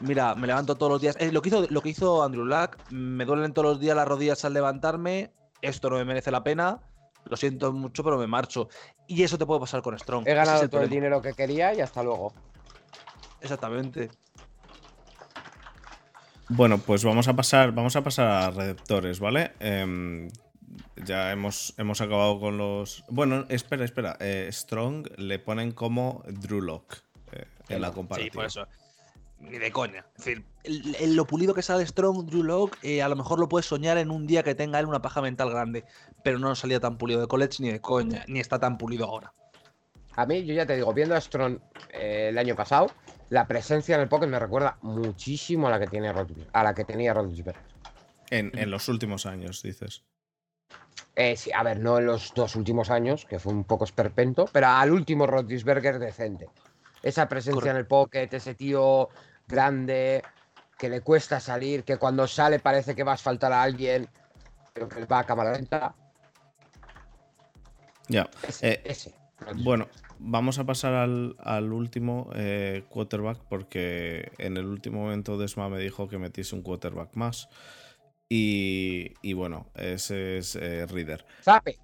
Mira, me levanto todos los días. Eh, lo, que hizo, lo que hizo Andrew Luck, me duelen todos los días las rodillas al levantarme. Esto no me merece la pena. Lo siento mucho, pero me marcho. Y eso te puede pasar con Strong. He ganado todo el dinero que quería y hasta luego. Exactamente. Bueno, pues vamos a pasar, vamos a pasar a receptores, ¿vale? Em, ya hemos, hemos acabado con los. Bueno, espera, espera. Eh, Strong le ponen como Drew Lock eh, en la comparativa. Sí, por eso ni de coña. Es decir, el, lo pulido que sale Strong, Drew Locke, eh, a lo mejor lo puedes soñar en un día que tenga él una paja mental grande, pero no salía tan pulido de college ni de coña, ni está tan pulido ahora. A mí, yo ya te digo, viendo a Strong eh, el año pasado, la presencia en el pocket me recuerda muchísimo a la que, tiene a la que tenía Rodgers. En, en los últimos años, dices. Eh, sí, a ver, no en los dos últimos años, que fue un poco esperpento, pero al último Rodgers decente. Esa presencia en el pocket, ese tío grande, que le cuesta salir, que cuando sale parece que va a asfaltar a alguien, pero que va a cámara lenta. Ya. Ese, eh, Bueno, vamos a pasar al, último eh, quarterback porque en el último momento Desma me dijo que metiese un quarterback más. Y, y bueno, ese es eh, Reader. ¡Sape!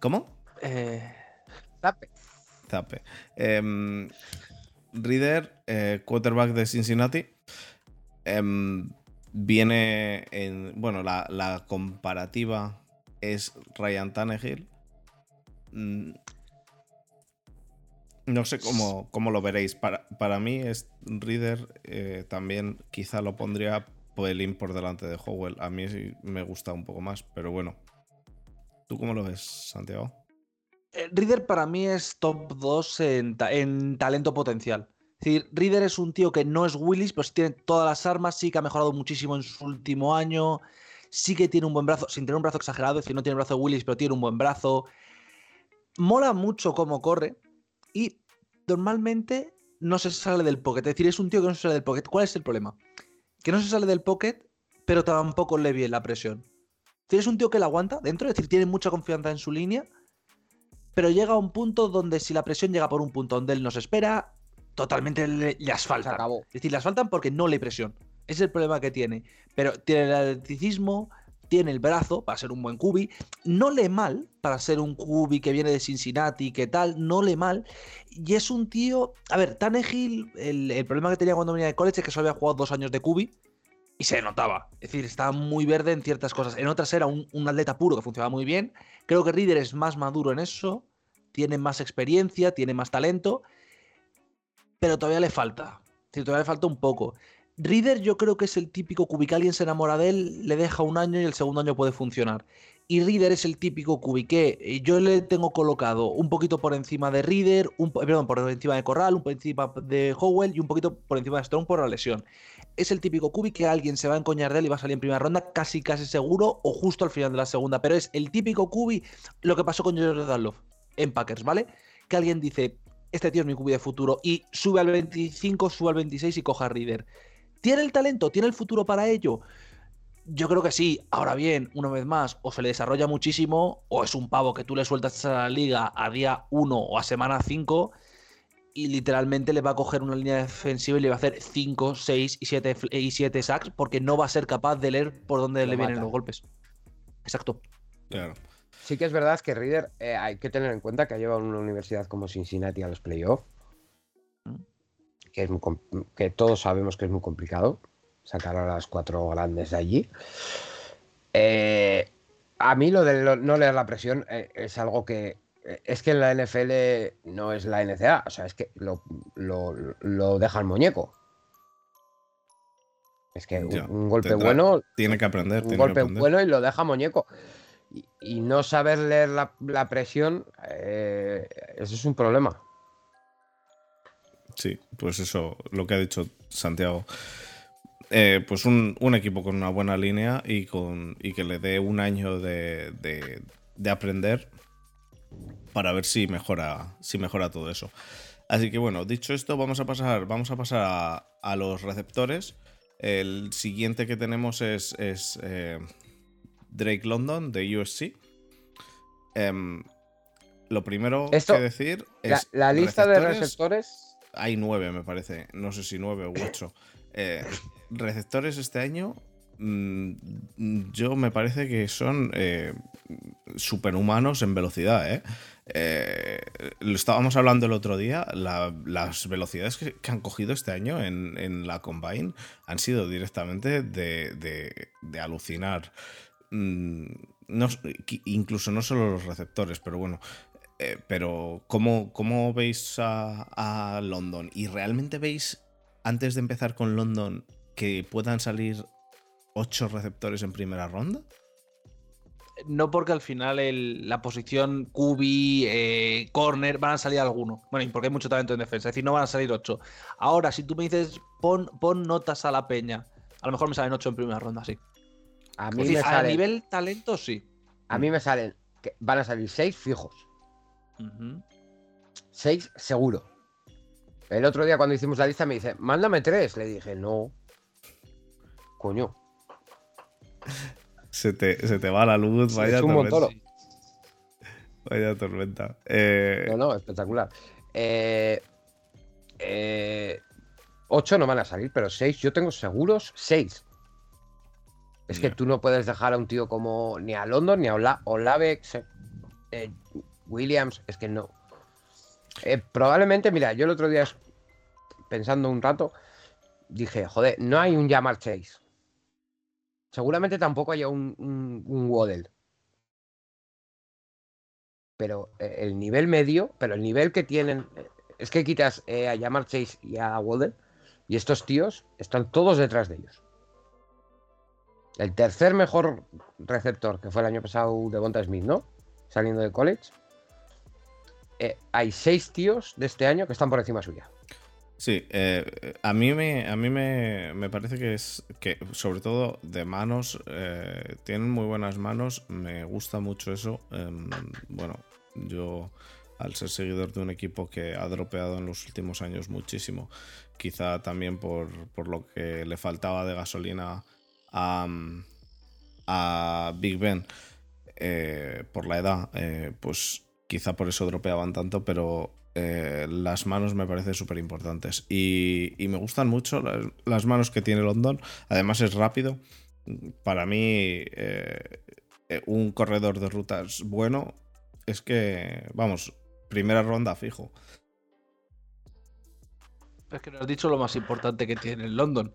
¿Cómo? Eh, Zape. Em, Reader, eh, quarterback de Cincinnati. Em, viene en. Bueno, la, comparativa es Ryan Tannehill. Mm, no sé cómo, cómo, lo veréis. Para, para mí, es Reader eh, también quizá lo pondría Poelin por delante de Howell. A mí me gusta un poco más, pero bueno. ¿Tú cómo lo ves, Santiago? Eh, Reader para mí es top 2 en, en, talento potencial. Es decir, Reader es un tío que no es Willis, pero sí tiene todas las armas, sí que ha mejorado muchísimo en su último año, sí que tiene un buen brazo, sin tener un brazo exagerado, es decir, no tiene el brazo Willis, pero tiene un buen brazo. Mola mucho cómo corre y normalmente no se sale del pocket. Es decir, es un tío que no se sale del pocket. ¿Cuál es el problema? Que no se sale del pocket, pero tampoco le viene la presión. Tienes un tío que la aguanta dentro, es decir, tiene mucha confianza en su línea, pero llega a un punto donde si la presión llega por un punto donde él nos espera, totalmente le, asfalta. Es decir, le asfaltan porque no le presión. Ese es el problema que tiene. Pero tiene el atleticismo, tiene el brazo para ser un buen cubi, no le mal para ser un cubi que viene de Cincinnati, que tal, no le mal. Y es un tío. A ver, Tannehill, el, el problema que tenía cuando venía de college es que solo había jugado dos años de cubi y se notaba. Es decir, estaba muy verde en ciertas cosas. En otras era un, atleta puro que funcionaba muy bien. Creo que Reader es más maduro en eso, tiene más experiencia, tiene más talento, pero todavía le falta. todavía le falta un poco. Reader yo creo que es el típico que alguien se enamora de él, le deja un año y el segundo año puede funcionar. Y Reader es el típico cubi que eh, yo le tengo colocado un poquito por encima de Reader, un, perdón, por encima de Corral, un poco por encima de Howell y un poquito por encima de Strong por la lesión es el típico cubi que alguien se va a encoñar de él y va a salir en primera ronda casi casi seguro o justo al final de la segunda. Pero es el típico cubi lo que pasó con Jordan Love en Packers, ¿vale? Que alguien dice, este tío es mi cubi de futuro y sube al 25, sube al 26 y coja a Reader. ¿Tiene el talento? ¿Tiene el futuro para ello? Yo creo que sí. Ahora bien, una vez más, o se le desarrolla muchísimo o es un pavo que tú le sueltas a la liga a día 1 o a semana 5 y literalmente le va a coger una línea defensiva y le va a hacer 5, 6 y 7 y siete sacks porque no va a ser capaz de leer por dónde le vienen los golpes. Exacto. Claro. Sí que es verdad que Reader eh, hay que tener en cuenta que ha llevado una universidad como Cincinnati a los playoffs. Mm. Que, es que todos sabemos que es muy complicado sacar a las cuatro grandes de allí. Eh, a mí lo de no leer la presión eh, es algo que es que en la NFL no es la NCA, o sea, es que lo, lo, deja el muñeco. Es que un, golpe bueno. Tiene que aprender. Un golpe bueno y lo deja muñeco. Y, no saber leer la, presión, eh, eso es un problema. Sí, pues eso, lo que ha dicho Santiago. Eh, pues un, equipo con una buena línea y, con, y que le dé un año de, de aprender para ver si mejora, si mejora todo eso. Así que bueno, dicho esto, vamos a pasar, vamos a, pasar a, los receptores. El siguiente que tenemos es, eh, Drake London de USC. Em, lo primero que decir es. La, lista de receptores. Hay nueve, me parece. No sé si nueve u ocho. Eh, receptores este año Mm, yo me parece que son eh, superhumanos en velocidad. ¿eh? ¿eh? lo estábamos hablando el otro día, las velocidades que, han cogido este año en, la Combine han sido directamente de, alucinar. Mm, incluso no solo los receptores, pero bueno. Eh, pero, ¿cómo, ¿cómo, veis a, a London? ¿Y realmente veis, antes de empezar con London, que puedan salir ocho receptores en primera ronda? No porque al final la posición QB, eh, corner, van a salir algunos. Bueno, y porque hay mucho talento en defensa. Es decir, no van a salir ocho. Ahora, si tú me dices, pon, pon notas a la peña, a lo mejor me salen ocho en primera ronda, sí. A mí me A nivel talento, sí. A mí me salen, que van a salir seis fijos. Seis seguro. El otro día cuando hicimos la lista me dice, mándame tres. Le dije, no. Coño. Se te, va la luz, vaya tormenta. Vaya tormenta. Eh, no, no, espectacular. Eh, eh, ocho no van a salir, pero seis, yo tengo seguros seis. Es que tú no puedes dejar a un tío como ni a London, ni a Olave, Williams, es que no. Eh, probablemente, mira, yo el otro día, pensando un rato, dije, joder, no hay un Jamar Chase. Seguramente tampoco haya un, un, Waddle. Pero eh, el nivel medio, pero el nivel que tienen, eh, es que quitas a Jamar Chase y a Waddle, y estos tíos están todos detrás de ellos. El tercer mejor receptor, que fue el año pasado de Bonta Smith, ¿no? Saliendo de college. Eh, hay seis tíos de este año que están por encima suya. Sí, eh, a mí, me, a mí me, parece que es que, sobre todo de manos, eh, tienen muy buenas manos, me gusta mucho eso. Em, bueno, yo al ser seguidor de un equipo que ha dropeado en los últimos años muchísimo, quizá también por, por lo que le faltaba de gasolina a, Big Ben eh, por la edad, pues quizá por eso dropeaban tanto, pero eh, las manos me parecen súper importantes. Y, me gustan mucho las, manos que tiene London. Además es rápido. Para mí, un corredor de rutas bueno es que, vamos, primera ronda fijo. Es que nos has dicho lo más importante que tiene London.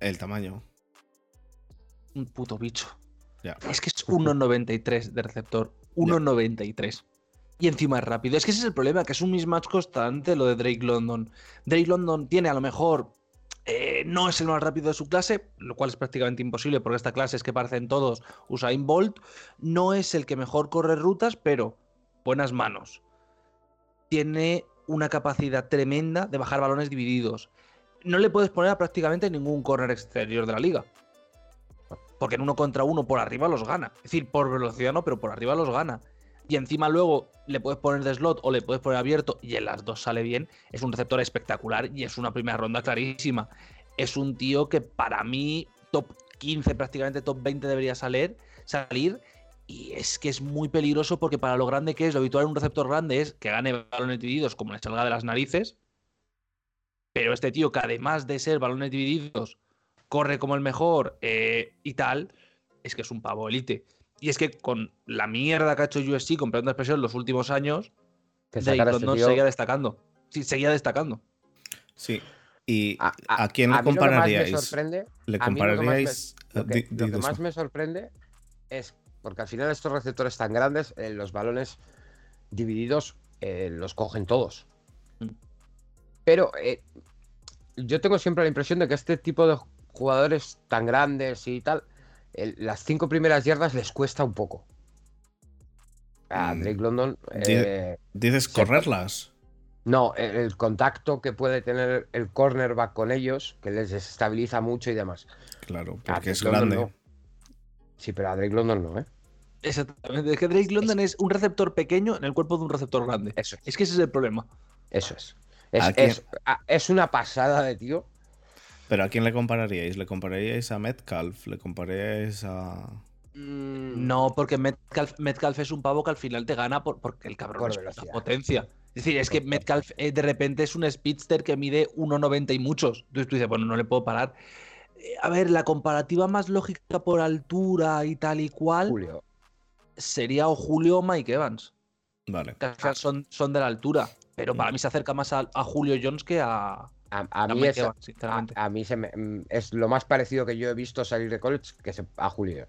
El tamaño un puto bicho. Es que es 1.93 de receptor. 1.93. Y encima es rápido. Es que ese es el problema, que es un mismatch constante lo de Drake London. Drake London tiene a lo mejor. Eh, no es el más rápido de su clase, lo cual es prácticamente imposible porque esta clase es que parecen todos Usain Bolt. No es el que mejor corre rutas, pero buenas manos. Tiene una capacidad tremenda de bajar balones divididos. No le puedes poner a prácticamente ningún corner exterior de la liga. Porque en uno contra uno por arriba los gana. Es decir, por velocidad no, pero por arriba los gana. Y encima luego le puedes poner de slot o le puedes poner abierto y en las dos sale bien. Es un receptor espectacular y es una primera ronda clarísima. Es un tío que para mí top 15, prácticamente top 20 debería salir. salir y es que es muy peligroso porque para lo grande que es, lo habitual en un receptor grande es que gane balones divididos como le salga de las narices. Pero este tío que además de ser balones divididos corre como el mejor eh, y tal, es que es un pavo elite. Y es que con la mierda que ha hecho USC comprando expresión en los últimos años, Drake London seguía destacando. Sí, seguía destacando. Sí. ¿Y a, quién le compararíais? me sorprende, ¿Le compararíais? Lo, que, más me sorprende es porque al final estos receptores tan grandes, eh, los balones divididos eh, los cogen todos. Mm. Pero yo tengo siempre la impresión de que este tipo de jugadores tan grandes y tal, las cinco primeras yardas les cuesta un poco. A mm. Drake London. Eh, ¿Dices correrlas? No, el, contacto que puede tener el cornerback con ellos, que les desestabiliza mucho y demás. Claro, porque es grande. Sí, pero a Drake London no, ¿eh? Exactamente. Es que Drake London es, un receptor pequeño en el cuerpo de un receptor grande. Eso es. que ese es el problema. Eso es. Es, es una pasada de tío. ¿Pero a quién le compararíais? ¿Le compararíais a Metcalf? ¿Le compararíais a.? Mm, no, porque Metcalf, es un pavo que al final te gana porque el cabrón es una potencia. Es decir, es que Metcalf eh, de repente es un speedster que mide 1,90 y muchos. Entonces tú dices, bueno, no le puedo parar. Eh, a ver, la comparativa más lógica por altura y tal y cual Julio. sería o Julio o Mike Evans. Vale. son, son de la altura. Pero para mí se acerca más a Julio Jones que a, a, mí, es, a, mí se me, mm, es lo más parecido que yo he visto salir de college que a Julio.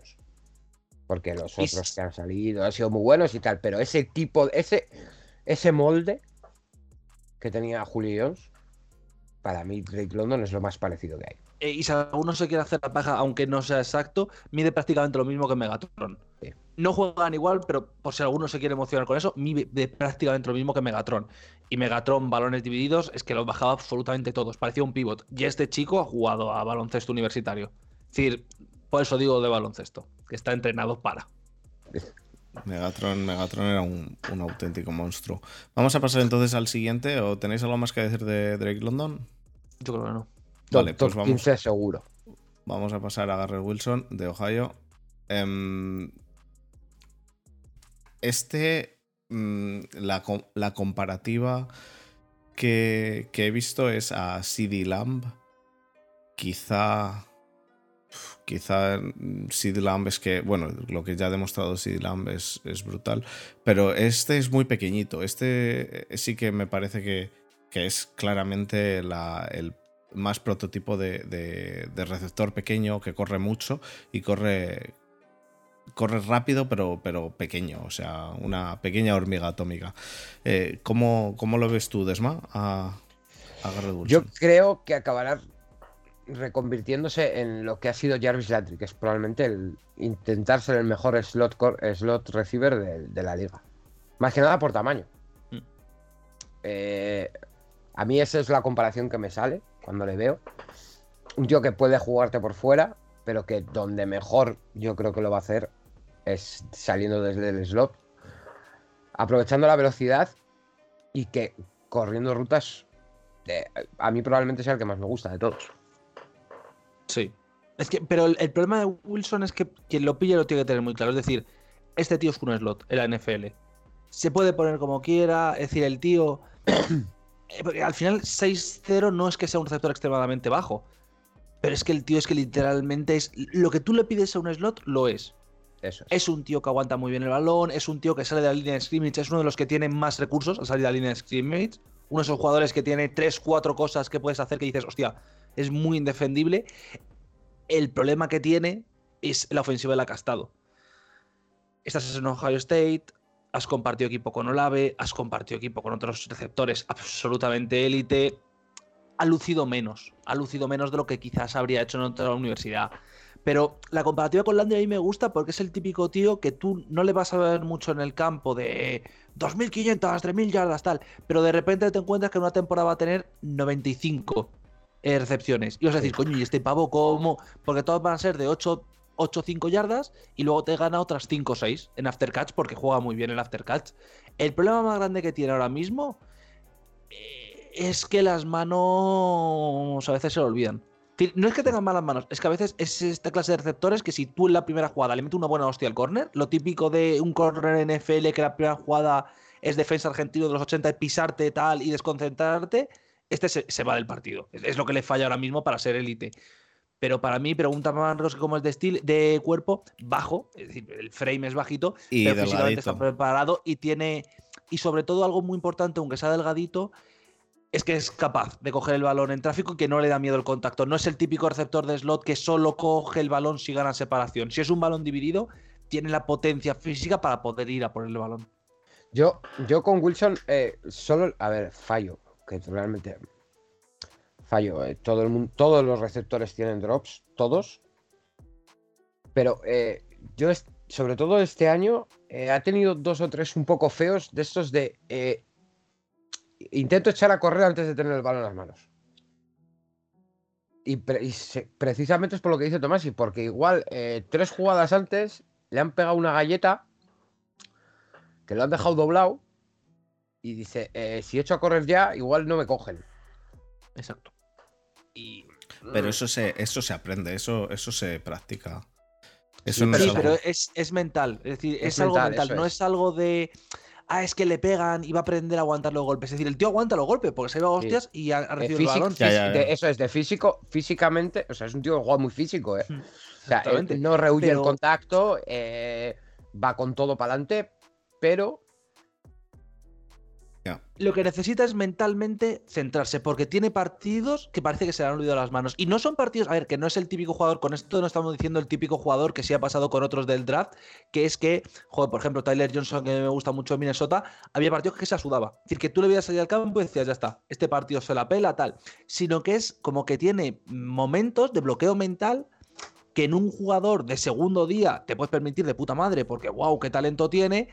Porque los otros que han salido han sido muy buenos y tal, pero ese tipo, ese, ese molde que tenía Julio para mí Drake London es lo más parecido que hay. Eh, y si alguno se quiere hacer la paja, aunque no sea exacto, mide prácticamente lo mismo que Megatron. No juegan igual, pero por si alguno se quiere emocionar con eso, mide prácticamente lo mismo que Megatron. Y Megatron, balones divididos, es que los bajaba absolutamente todos. Parecía un pivot. Y este chico ha jugado a baloncesto universitario. Es decir, por eso digo de baloncesto, que está entrenado para. Megatron, Megatron era un, auténtico monstruo. Vamos a pasar entonces al siguiente. ¿O tenéis algo más que decir de Drake London? Yo creo que no. Vale, pues vamos. seguro. Vamos a pasar a Garrett Wilson de Ohio. Em, este, mm, la, comparativa que, he visto es a CD Lamb. Quizá. quizá Sid Lamb es que, bueno, lo que ya ha demostrado Sid Lamb es, es, brutal, pero este es muy pequeñito. Este sí que me parece que, que es claramente la, el más prototipo de, de, receptor pequeño que corre mucho y corre, corre rápido pero, pero pequeño, o sea, una pequeña hormiga atómica. Eh, ¿cómo, ¿cómo, lo ves tú, Desma, a, Yo creo que acabará reconvirtiéndose en lo que ha sido Jarvis Landry, que es probablemente el intentar ser el mejor slot, slot receiver de, la liga. Más que nada por tamaño. Mm. Eh, a mí esa es la comparación que me sale cuando le veo. Un tío que puede jugarte por fuera, pero que donde mejor yo creo que lo va a hacer es saliendo desde el slot, aprovechando la velocidad y que corriendo rutas, a mí probablemente sea el que más me gusta de todos. Sí. Es que, pero el, problema de Wilson es que quien lo pille lo tiene que tener muy claro. Es decir, este tío es un slot en la NFL. Se puede poner como quiera, es decir, el tío. (coughs) Eh, al final, 6-0 no es que sea un receptor extremadamente bajo. Pero es que el tío es que literalmente es. Lo que tú le pides a un slot, lo es. Es. un tío que aguanta muy bien el balón, es un tío que sale de la línea de scrimmage, es uno de los que tiene más recursos al salir de la línea de scrimmage. Uno de esos jugadores que tiene 3, 4 cosas que puedes hacer que dices, hostia, es muy indefendible. El problema que tiene es la ofensiva del acastado. Estás en Ohio State, has compartido equipo con Olave, has compartido equipo con otros receptores absolutamente élite. Ha lucido menos, ha lucido menos de lo que quizás habría hecho en otra universidad. Pero la comparativa con Landry a mí me gusta porque es el típico tío que tú no le vas a ver mucho en el campo de 2.500, 3.000 yardas, tal. Pero de repente te encuentras que en una temporada va a tener 95 eh, recepciones. Y vas a decir, coño, ¿y este pavo cómo? Porque todos van a ser de 8 8 5 yardas y luego te gana otras 5 o 6 en aftercatch porque juega muy bien el aftercatch. El problema más grande que tiene ahora mismo eh, es que las manos a veces se lo olvidan. No es que tengan malas manos, es que a veces es esta clase de receptores que si tú en la primera jugada le metes una buena hostia al corner, lo típico de un corner NFL que la primera jugada es defensa argentino de los 80 y pisarte tal y desconcentrarte, este se, va del partido. Es, lo que le falla ahora mismo para ser élite pero para mí, pregunta más que como es de estilo, de cuerpo, bajo, es decir, el frame es bajito, y pero físicamente está preparado y tiene, y sobre todo algo muy importante, aunque sea delgadito, es que es capaz de coger el balón en tráfico y que no le da miedo el contacto. No es el típico receptor de slot que solo coge el balón si gana separación. Si es un balón dividido, tiene la potencia física para poder ir a por el balón. Yo, yo con Wilson, eh, solo, a ver, fallo, que realmente fallo. Eh, todo el mundo, todos los receptores tienen drops, todos. Pero eh, yo, sobre todo este año, ha tenido dos o tres un poco feos de estos de. Intento echar a correr antes de tener el balón en las manos. Y, precisamente es por lo que dice Tomás, y porque igual tres jugadas antes le han pegado una galleta que lo han dejado doblado y dice, si echo a correr ya, igual no me cogen. Exacto. Pero eso se, eso se aprende, eso, eso se practica. Eso no es pero es, mental. Es decir, es, algo mental, no es. algo de. Ah, es que le pegan y va a aprender a aguantar los golpes. Es decir, el tío aguanta los golpes porque se va a hostias y ha, recibido el balón. eso es, de físico, físicamente. O sea, es un tío que juega muy físico, ¿eh? Hmm, o sea, no rehuye el contacto, eh, va con todo para adelante, pero lo que necesita es mentalmente centrarse, porque tiene partidos que parece que se le han olvidado las manos. Y no son partidos, a ver, que no es el típico jugador, con esto no estamos diciendo el típico jugador que sí ha pasado con otros del draft, que es que, joder, por ejemplo, Tyler Johnson, que me gusta mucho en Minnesota, había partidos que se sudaba. Es decir, que tú le veías salir al campo y decías, ya está, este partido se la pela, tal. Sino que es como que tiene momentos de bloqueo mental que en un jugador de segundo día te puedes permitir de puta madre, porque wow, qué talento tiene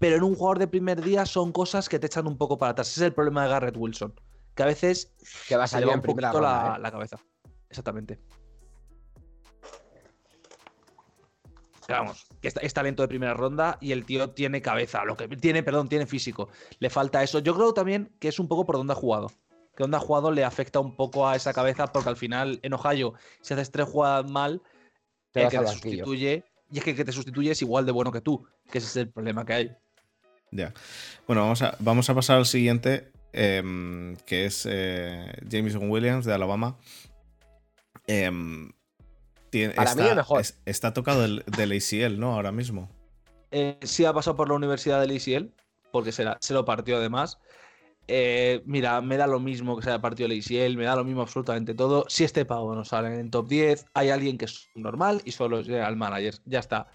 pero en un jugador de primer día son cosas que te echan un poco para atrás. Ese es el problema de Garrett Wilson, que a veces que va a salir en primera ronda, ¿eh? la, cabeza. Exactamente. vamos, que es, talento de primera ronda y el tío tiene cabeza, lo que tiene, perdón, tiene físico. Le falta eso. Yo creo también que es un poco por donde ha jugado. Que donde ha jugado le afecta un poco a esa cabeza porque al final en Ohio, si haces tres jugadas mal, el que te sustituye, y es que el que te sustituye es igual de bueno que tú, que ese es el problema que hay. Ya. Bueno, vamos a, vamos a pasar al siguiente, em, que es eh, Jameson Williams de Alabama. Em, Para está, mí es mejor. está tocado del, del, ACL, ¿no? Ahora mismo. Eh, sí ha pasado por la Universidad del ACL, porque se, se lo partió además. Eh, mira, me da lo mismo que sea partido del ACL, me da lo mismo absolutamente todo. Si este pavo no sale en top 10, hay alguien que es normal y solo es el manager. Ya está.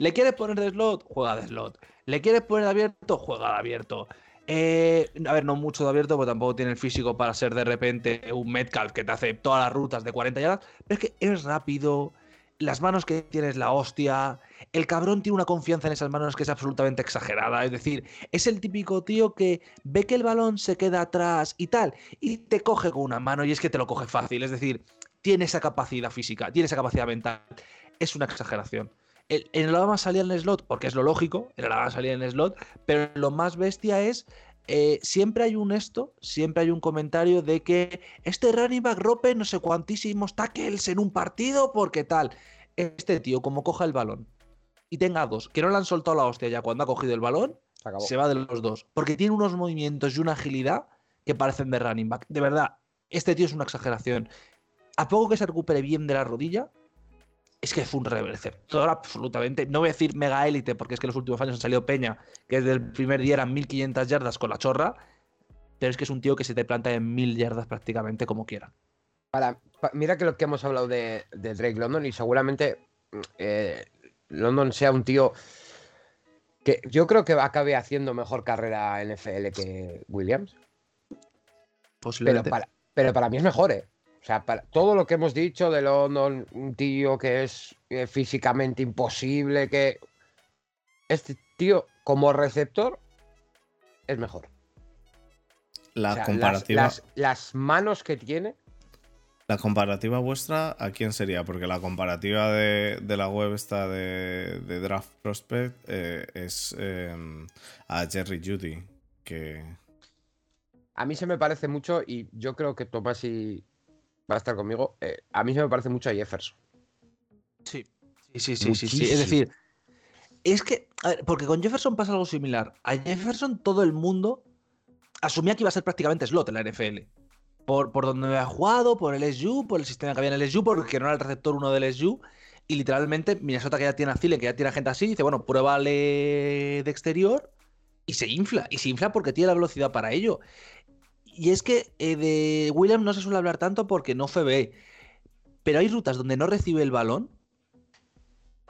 ¿Le quieres poner de slot? Juega de slot. ¿Le quieres poner de abierto? Juega de abierto. Eh, a ver, no mucho de abierto, porque tampoco tiene el físico para ser de repente un Metcalf que te hace todas las rutas de 40 yardas. Pero es que es rápido, las manos que tienes la hostia. El cabrón tiene una confianza en esas manos que es absolutamente exagerada. Es decir, es el típico tío que ve que el balón se queda atrás y tal, y te coge con una mano y es que te lo coge fácil. Es decir, tiene esa capacidad física, tiene esa capacidad mental. Es una exageración. En el Alabama salía en el slot, porque es lo lógico, en el Alabama salía en el slot, pero lo más bestia es eh, siempre hay un esto, siempre hay un comentario de que este running back rompe no sé cuantísimos tackles en un partido porque tal. Este tío, como coja el balón y tenga dos, que no le han soltado la hostia ya cuando ha cogido el balón, se va de los dos. Porque tiene unos movimientos y una agilidad que parecen de running back. De verdad, este tío es una exageración. A poco que se recupere bien de la rodilla, es que fue un receptor absolutamente. No voy a decir mega élite, porque es que en los últimos años han salido Peña, que desde el primer día eran 1500 yardas con la chorra, pero es que es un tío que se te planta en 1000 yardas prácticamente como quiera. Para, mira que lo que hemos hablado de, Drake London y seguramente eh, London sea un tío que yo creo que acabe haciendo mejor carrera en NFL que Williams. Posiblemente. Pero para, pero para mí es mejor, ¿eh? O sea, para todo lo que hemos dicho de London, un tío que es eh, físicamente imposible, que este tío como receptor es mejor. La comparativa. Las, manos que tiene. La comparativa vuestra, ¿a quién sería? Porque la comparativa de, la web esta de, Draft Prospect eh, es em, a Jerry Judy, que... A mí se me parece mucho y yo creo que Tomás y, va a estar conmigo. Eh, a mí se me parece mucho a Jefferson. Sí, sí, sí, sí, sí, Es decir, es que, porque con Jefferson pasa algo similar. A Jefferson todo el mundo asumía que iba a ser prácticamente slot en la NFL. Por, por donde había jugado, por el SU, por el sistema que había en el SU, porque no era el receptor uno del SU. Y literalmente, Minnesota que ya tiene a Zile, que ya tiene a gente así, dice, bueno, pruébale de exterior y se infla. Y se infla porque tiene la velocidad para ello. Y es que eh, de Williams no se suele hablar tanto porque no fue B. Pero hay rutas donde no recibe el balón,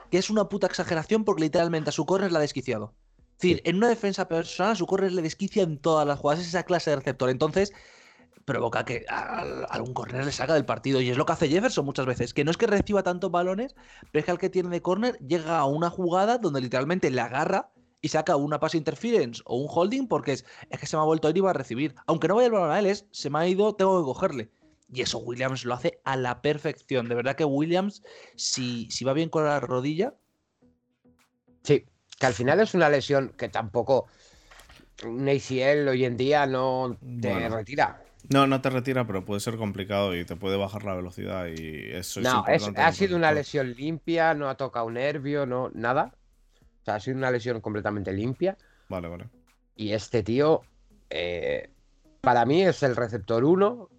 que es una puta exageración porque literalmente a su corner la ha desquiciado. Es decir, en una defensa personal a su corner le desquicia en todas las jugadas, es esa clase de receptor. Entonces, provoca que algún corner le saca del partido. Y es lo que hace Jefferson muchas veces, que no es que reciba tantos balones, pero es que al que tiene de corner llega a una jugada donde literalmente le agarra y saca una pass interference o un holding porque es, es que se me ha vuelto a ir y va a recibir. Aunque no vaya el balón a él, es, se me ha ido, tengo que cogerle. Y eso Williams lo hace a la perfección. De verdad que Williams, si, si va bien con la rodilla. Sí, que al final es una lesión que tampoco un ACL hoy en día no te retira. No, no te retira, pero puede ser complicado y te puede bajar la velocidad y eso no, es ha sido una lesión limpia, no ha tocado un nervio, no, nada. O sea, ha sido una lesión completamente limpia. Vale, vale. Y este tío, eh, para mí es el receptor 1.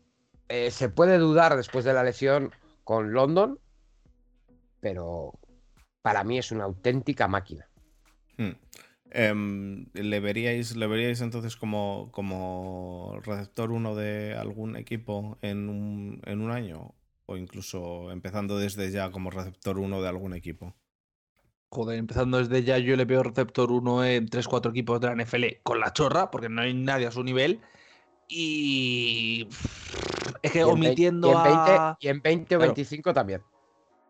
Eh, se puede dudar después de la lesión con London, pero para mí es una auténtica máquina. Hmm. Em, ¿le, veríais, ¿Le veríais entonces como, como receptor 1 de algún equipo en un, en un año? O incluso empezando desde ya como receptor 1 de algún equipo. Joder, empezando desde ya, yo le veo receptor 1 en 3-4 equipos de la NFL con la chorra, porque no hay nadie a su nivel. Y. Es que omitiendo y en 20, a. Y en 20 o 25 también.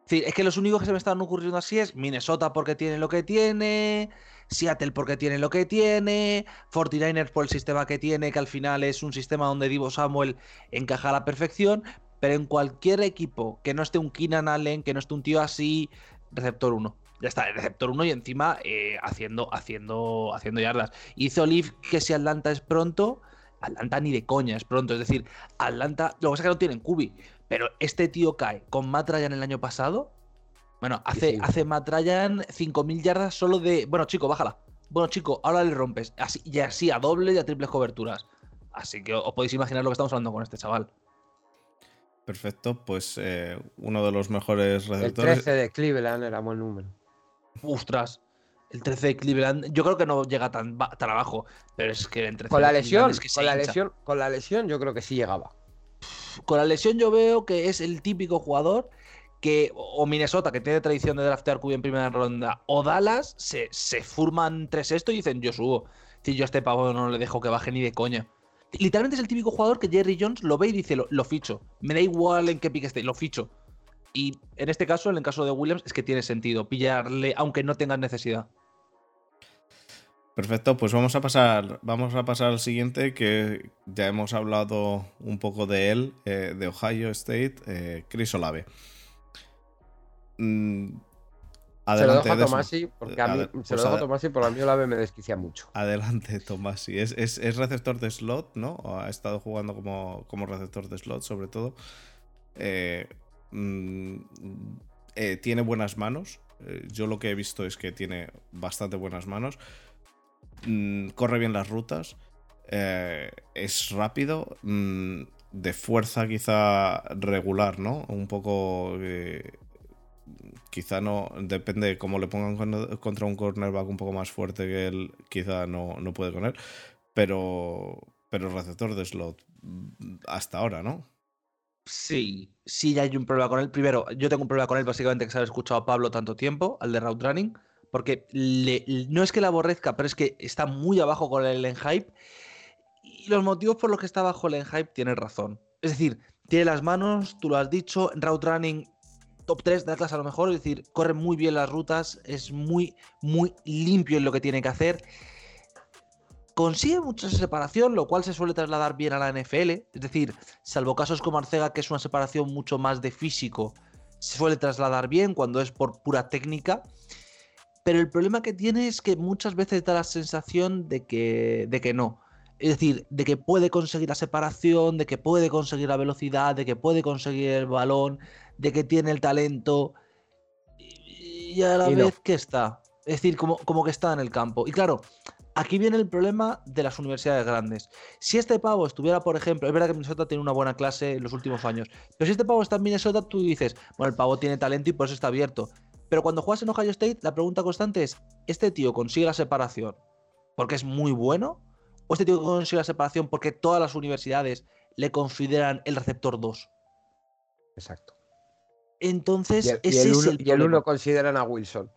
Sí, es que los únicos que se me están ocurriendo así es Minnesota porque tiene lo que tiene, Seattle porque tiene lo que tiene, 49ers por el sistema que tiene, que al final es un sistema donde Divo Samuel encaja a la perfección, pero en cualquier equipo que no esté un Keenan Allen, que no esté un tío así, receptor 1 ya está, el receptor 1 y encima eh, haciendo, haciendo, haciendo yardas. Hizo Olive que si Atlanta es pronto, Atlanta ni de coña es pronto. Es decir, Atlanta, lo que pasa es que no tienen Cubi, pero este tío cae con Matt Ryan el año pasado. Bueno, hace, hace Matt Ryan 5.000 yardas solo de. Bueno, chico, bájala. Bueno, chico, ahora le rompes. Así, y así a doble y a triples coberturas. Así que os podéis imaginar lo que estamos hablando con este chaval. Perfecto, pues eh, uno de los mejores receptores. El 13 de Cleveland era buen número. Ostras, el 13 de Cleveland, yo creo que no llega tan, tan abajo, pero es que entre con la lesión, con la lesión, con la lesión yo creo que sí llegaba. Con la lesión yo veo que es el típico jugador que o Minnesota, que tiene tradición de draftear QB en primera ronda, o Dallas, se, se forman tres esto y dicen, yo subo. Si yo a este pavo no le dejo que baje ni de coña. Literalmente es el típico jugador que Jerry Jones lo ve y dice, lo, ficho. Me da igual en qué pique esté, lo ficho. Y en este caso, en el caso de Williams, es que tiene sentido pillarle, aunque no tengas necesidad. Perfecto, pues vamos a pasar, vamos a pasar al siguiente, que ya hemos hablado un poco de él, eh, de Ohio State, eh, Chris Olave. Mm, se lo dejo a Tomasi, porque a mí, se lo pues dejo a Tomasi, porque a mí Olave me desquicia mucho. Adelante, Tomasi. Es, es, receptor de slot, ¿no? ha estado jugando como, como receptor de slot, sobre todo. Eh, mm, tiene buenas manos. yo lo que he visto es que tiene bastante buenas manos. Mm, corre bien las rutas, eh, es rápido, mm, de fuerza quizá regular, ¿no? Un poco... Eh, quizá no, depende de cómo le pongan contra un cornerback un poco más fuerte que él, quizá no, no puede con él, pero, pero receptor de slot hasta ahora, ¿no? Sí, sí hay un problema con él. Primero, yo tengo un problema con él básicamente que se ha escuchado a Pablo tanto tiempo, al de route running porque no es que la aborrezca, pero es que está muy abajo con el Enhype. Y los motivos por los que está bajo el Enhype tiene razón. Es decir, tiene las manos, tú lo has dicho, en route running top 3 de Atlas a lo mejor, es decir, corre muy bien las rutas, es muy, muy limpio en lo que tiene que hacer. Consigue mucha separación, lo cual se suele trasladar bien a la NFL. Es decir, salvo casos como Arcega, que es una separación mucho más de físico, se suele trasladar bien cuando es por pura técnica. Pero el problema que tiene es que muchas veces da la sensación de que, de que no. Es decir, de que puede conseguir la separación, de que puede conseguir la velocidad, de que puede conseguir el balón, de que tiene el talento. Y a la vez que está. Es decir, como, como que está en el campo. Y claro, aquí viene el problema de las universidades grandes. Si este pavo estuviera, por ejemplo, es verdad que Minnesota tiene una buena clase en los últimos años, pero si este pavo está en Minnesota, tú dices, bueno, el pavo tiene talento y por eso está abierto. Pero cuando juegas en Ohio State, la pregunta constante es: ¿este tío consigue la separación porque es muy bueno? ¿O este tío consigue la separación porque todas las universidades le consideran el receptor 2? Exacto. Entonces, y ese es el Y el uno consideran a Wilson.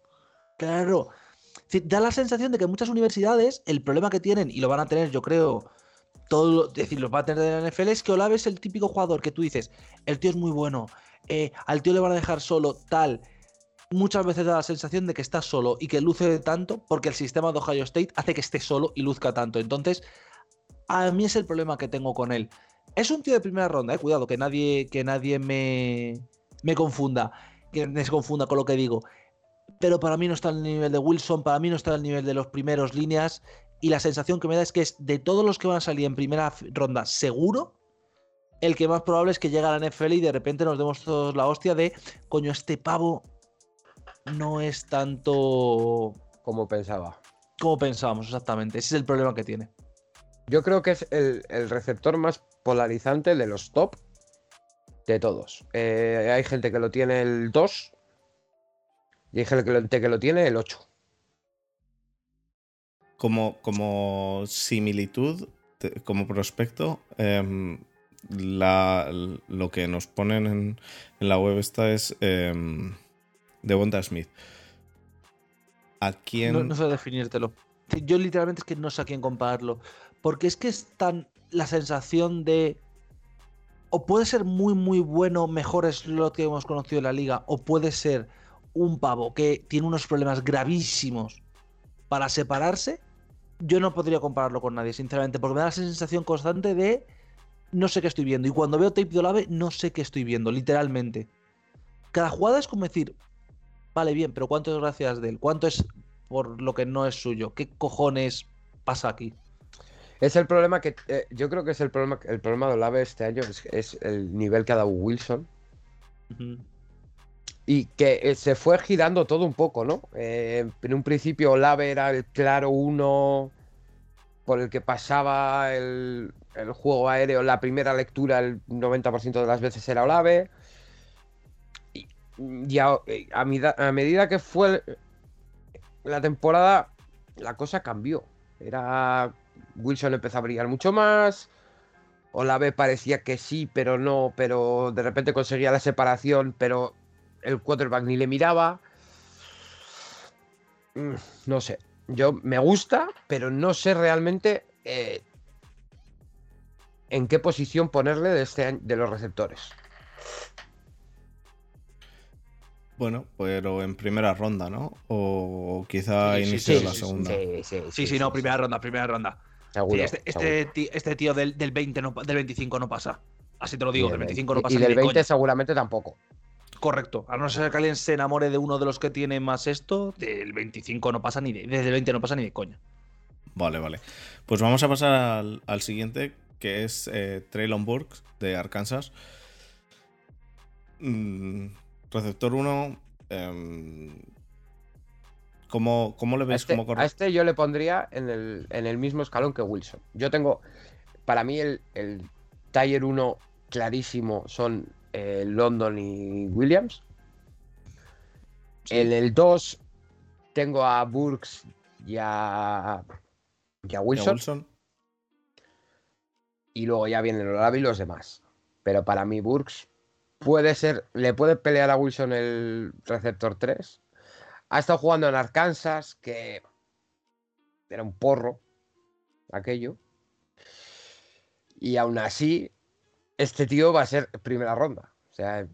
Claro. Da la sensación de que muchas universidades, el problema que tienen, y lo van a tener, yo creo, todo, es decir, los va a tener en la NFL, es que Olave es el típico jugador que tú dices, el tío es muy bueno, eh, al tío le van a dejar solo, tal, muchas veces da la sensación de que está solo y que luce tanto porque el sistema de Ohio State hace que esté solo y luzca tanto. Entonces, a mí es el problema que tengo con él. Es un tío de primera ronda, eh, cuidado, que nadie, que nadie me, me confunda, que me confunda con lo que digo. Pero para mí no está al nivel de Wilson, para mí no está al nivel de los primeros líneas. Y la sensación que me da es que es de todos los que van a salir en primera ronda, seguro, el que más probable es que llegue a la NFL y de repente nos demos todos la hostia de, coño, este pavo no es tanto como pensaba. Como pensábamos, exactamente. Ese es el problema que tiene. Yo creo que es el, receptor más polarizante de los top de todos. Eh, hay gente que lo tiene el 2 y hay gente que lo, tiene el 8. Como, como similitud, como prospecto, em, lo que nos ponen en, la web esta es em, de Bonda Smith. ¿A quién.? No, sé definírtelo. Yo literalmente es que no sé a quién compararlo. Porque es que es tan la sensación de. O puede ser muy, muy bueno, mejor es lo que hemos conocido en la liga, o puede ser un pavo que tiene unos problemas gravísimos para separarse. Yo no podría compararlo con nadie, sinceramente, porque me da la sensación constante de no sé qué estoy viendo. Y cuando veo tape de Olave, no sé qué estoy viendo, literalmente. Cada jugada es como decir, Vale, bien, pero ¿cuánto es gracias de él? ¿Cuánto es por lo que no es suyo? ¿Qué cojones pasa aquí? Es el problema que eh, yo creo que es el problema el problema de Olave este año es, el nivel que ha dado Wilson y que eh, se fue girando todo un poco, ¿no? Eh, en un principio Olave era el claro uno por el que pasaba el juego aéreo, la primera lectura, el 90% de las veces era Olave. Y, a, a, medida que fue la temporada, la cosa cambió. Era. Wilson empezó a brillar mucho más. Olave parecía que sí, pero no. Pero de repente conseguía la separación, pero el quarterback ni le miraba. Mm, no sé. Yo me gusta, pero no sé realmente eh, en qué posición ponerle de, este, de los receptores. Bueno, pero en primera ronda, ¿no? O quizá inicio de la segunda. Sí, sí, no, primera ronda, primera ronda. este, este, este, tío, del, 20 del 25 no pasa. Así te lo digo, del 25 no pasa. Y del 20 seguramente tampoco. Correcto. A no ser que alguien se enamore de uno de los que tiene más esto, del 25 no pasa ni de. Desde el 20 no pasa ni de coña. Vale, vale. Pues vamos a pasar al, siguiente, que es eh, Traylon Burks de Arkansas. Mm, receptor 1. Em, ¿cómo, le ves? A este, a este yo le pondría en el, mismo escalón que Wilson. Yo tengo. Para mí, el, el Tier 1 clarísimo son eh, London y Williams. En el 2 tengo a Burks y a y a Wilson. Y, luego ya vienen los y los demás. Pero para mí, Burks puede ser. Le puede pelear a Wilson el receptor 3. Ha estado jugando en Arkansas, que era un porro. Aquello. Y aún así, este tío va a ser primera ronda. O sea,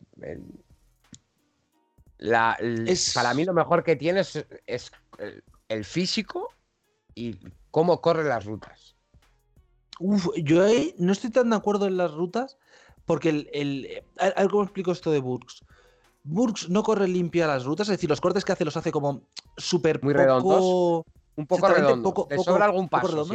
para mí lo mejor que tiene es, el físico y cómo corre las rutas. Uf, yo no estoy tan de acuerdo en las rutas porque el, el a ver cómo explico esto de Burks. Burks no corre limpia las rutas, es decir, los cortes que hace los hace como súper muy redondos. Un poco redondo. Poco, sobra algún paso.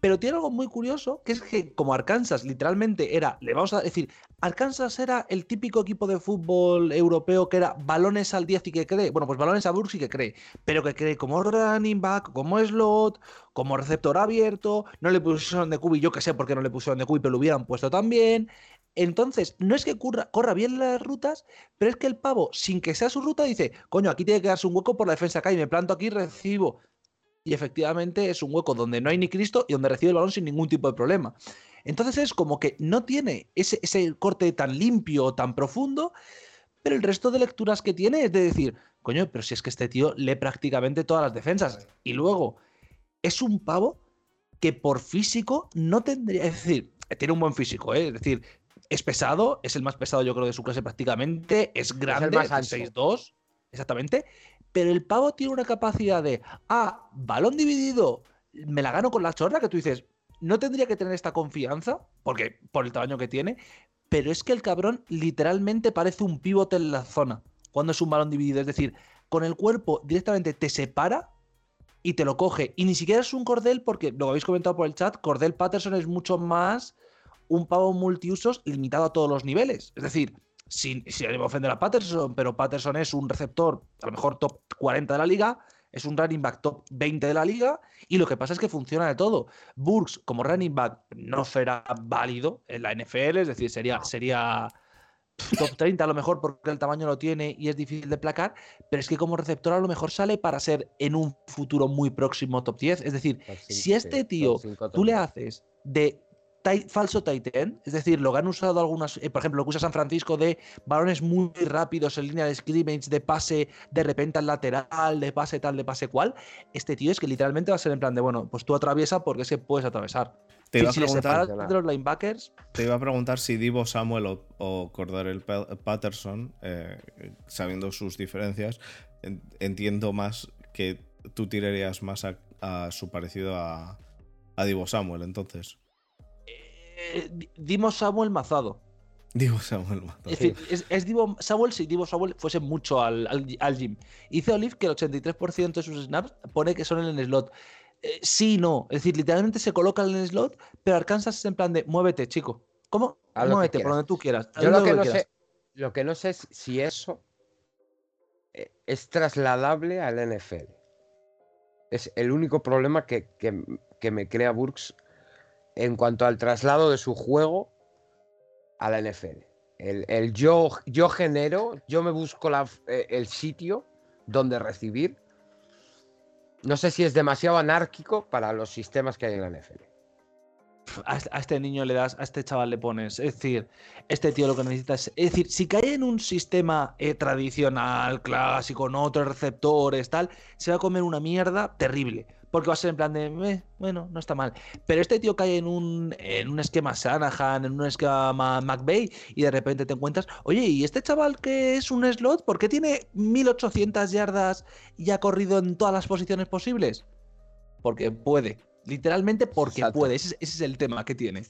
Pero tiene algo muy curioso, que es que como Arkansas literalmente era, le vamos a decir, Arkansas era el típico equipo de fútbol europeo que era balones al 10 y que cree, bueno, pues balones a Burks y que cree, pero que cree como running back, como slot, como receptor abierto, no le pusieron de cubi, yo que sé por qué no le pusieron de cubi, pero lo hubieran puesto también. Entonces, no es que corra bien las rutas, pero es que el pavo, sin que sea su ruta, dice, coño, aquí tiene que darse un hueco por la defensa acá y me planto aquí y recibo y efectivamente es un hueco donde no hay ni Cristo y donde recibe el balón sin ningún tipo de problema. Entonces es como que no tiene ese, ese corte tan limpio, tan profundo, pero el resto de lecturas que tiene es de decir, coño, pero si es que este tío lee prácticamente todas las defensas. Y luego, es un pavo que por físico no tendría, es decir, tiene un buen físico, ¿eh? es decir, es pesado, es el más pesado yo creo de su clase prácticamente, es grande, es 6'2, exactamente, pero el pavo tiene una capacidad de, ah, balón dividido, me la gano con la chorra, que tú dices, no tendría que tener esta confianza, porque por el tamaño que tiene, pero es que el cabrón literalmente parece un pivote en la zona cuando es un balón dividido. Es decir, con el cuerpo directamente te separa y te lo coge. Y ni siquiera es un cordel, porque lo habéis comentado por el chat, Cordel Patterson es mucho más un pavo multiusos limitado a todos los niveles. Es decir, sin, sin ofender a Patterson, pero Patterson es un receptor, a lo mejor top 40 de la liga, es un running back top 20 de la liga, y lo que pasa es que funciona de todo. Burks como running back no será válido en la NFL, es decir, sería, sería top 30 a lo mejor porque el tamaño lo tiene y es difícil de placar, pero es que como receptor a lo mejor sale para ser en un futuro muy próximo top 10. Es decir, si a este tío tú le haces de falso tight es decir, lo que han usado algunas, eh, por ejemplo, lo que usa San Francisco de balones muy rápidos en línea de scrimmage, de pase de repente al lateral, de pase tal, de pase cual. Este tío es que literalmente va a ser en plan de, bueno, pues tú atraviesa porque que puedes atravesar. Te iba, a preguntar, de los linebackers. te iba a preguntar si Divo Samuel o, o el Patterson, eh, sabiendo sus diferencias, entiendo más que tú tirarías más a, su parecido a, a Divo Samuel, entonces. Eh, Dimos Samuel Mazado. Divo Samuel Mazado. Es decir, es, Divo Samuel si Divo Samuel fuese mucho al, al, gym. Dice Olive que el 83% de sus snaps pone que son en el slot. Eh, sí, no. Es decir, literalmente se coloca en el slot, pero Arkansas es en plan de muévete, chico. ¿Cómo? muévete por donde tú quieras. Yo lo que, no sé, lo que no sé es si eso eh, es trasladable al NFL. Es el único problema que, que me crea Burks en cuanto al traslado de su juego a la NFL. El, yo, yo genero, yo me busco eh, el sitio donde recibir. No sé si es demasiado anárquico para los sistemas que hay en la NFL. A este niño le das, a este chaval le pones. Es decir, este tío lo que necesita es. Es decir, si cae en un sistema eh, tradicional, clásico, no otros receptores, tal, se va a comer una mierda terrible porque va a ser en plan de, bueno, no está mal. Pero este tío cae en un, en un esquema Shanahan, en un esquema McVeigh, y de repente te encuentras, oye, ¿y este chaval que es un slot, por qué tiene 1800 yardas y ha corrido en todas las posiciones posibles? Porque puede. Literalmente porque puede. Ese, es el tema que tiene.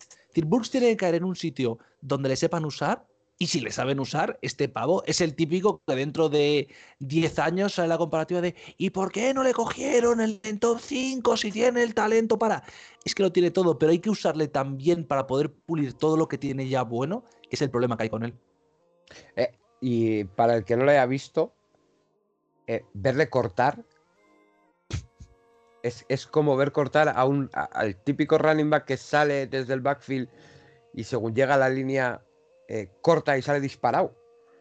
Burks tiene que caer en un sitio donde le sepan usar y si le saben usar, este pavo es el típico que dentro de 10 años sale la comparativa de ¿y por qué no le cogieron el en top 5 si tiene el talento para? Es que lo tiene todo, pero hay que usarle también para poder pulir todo lo que tiene ya bueno, que es el problema que hay con él. Eh, y para el que no lo haya visto, eh, verle cortar es, como ver cortar a un, al típico running back que sale desde el backfield y según llega a la línea eh, corta y sale disparado.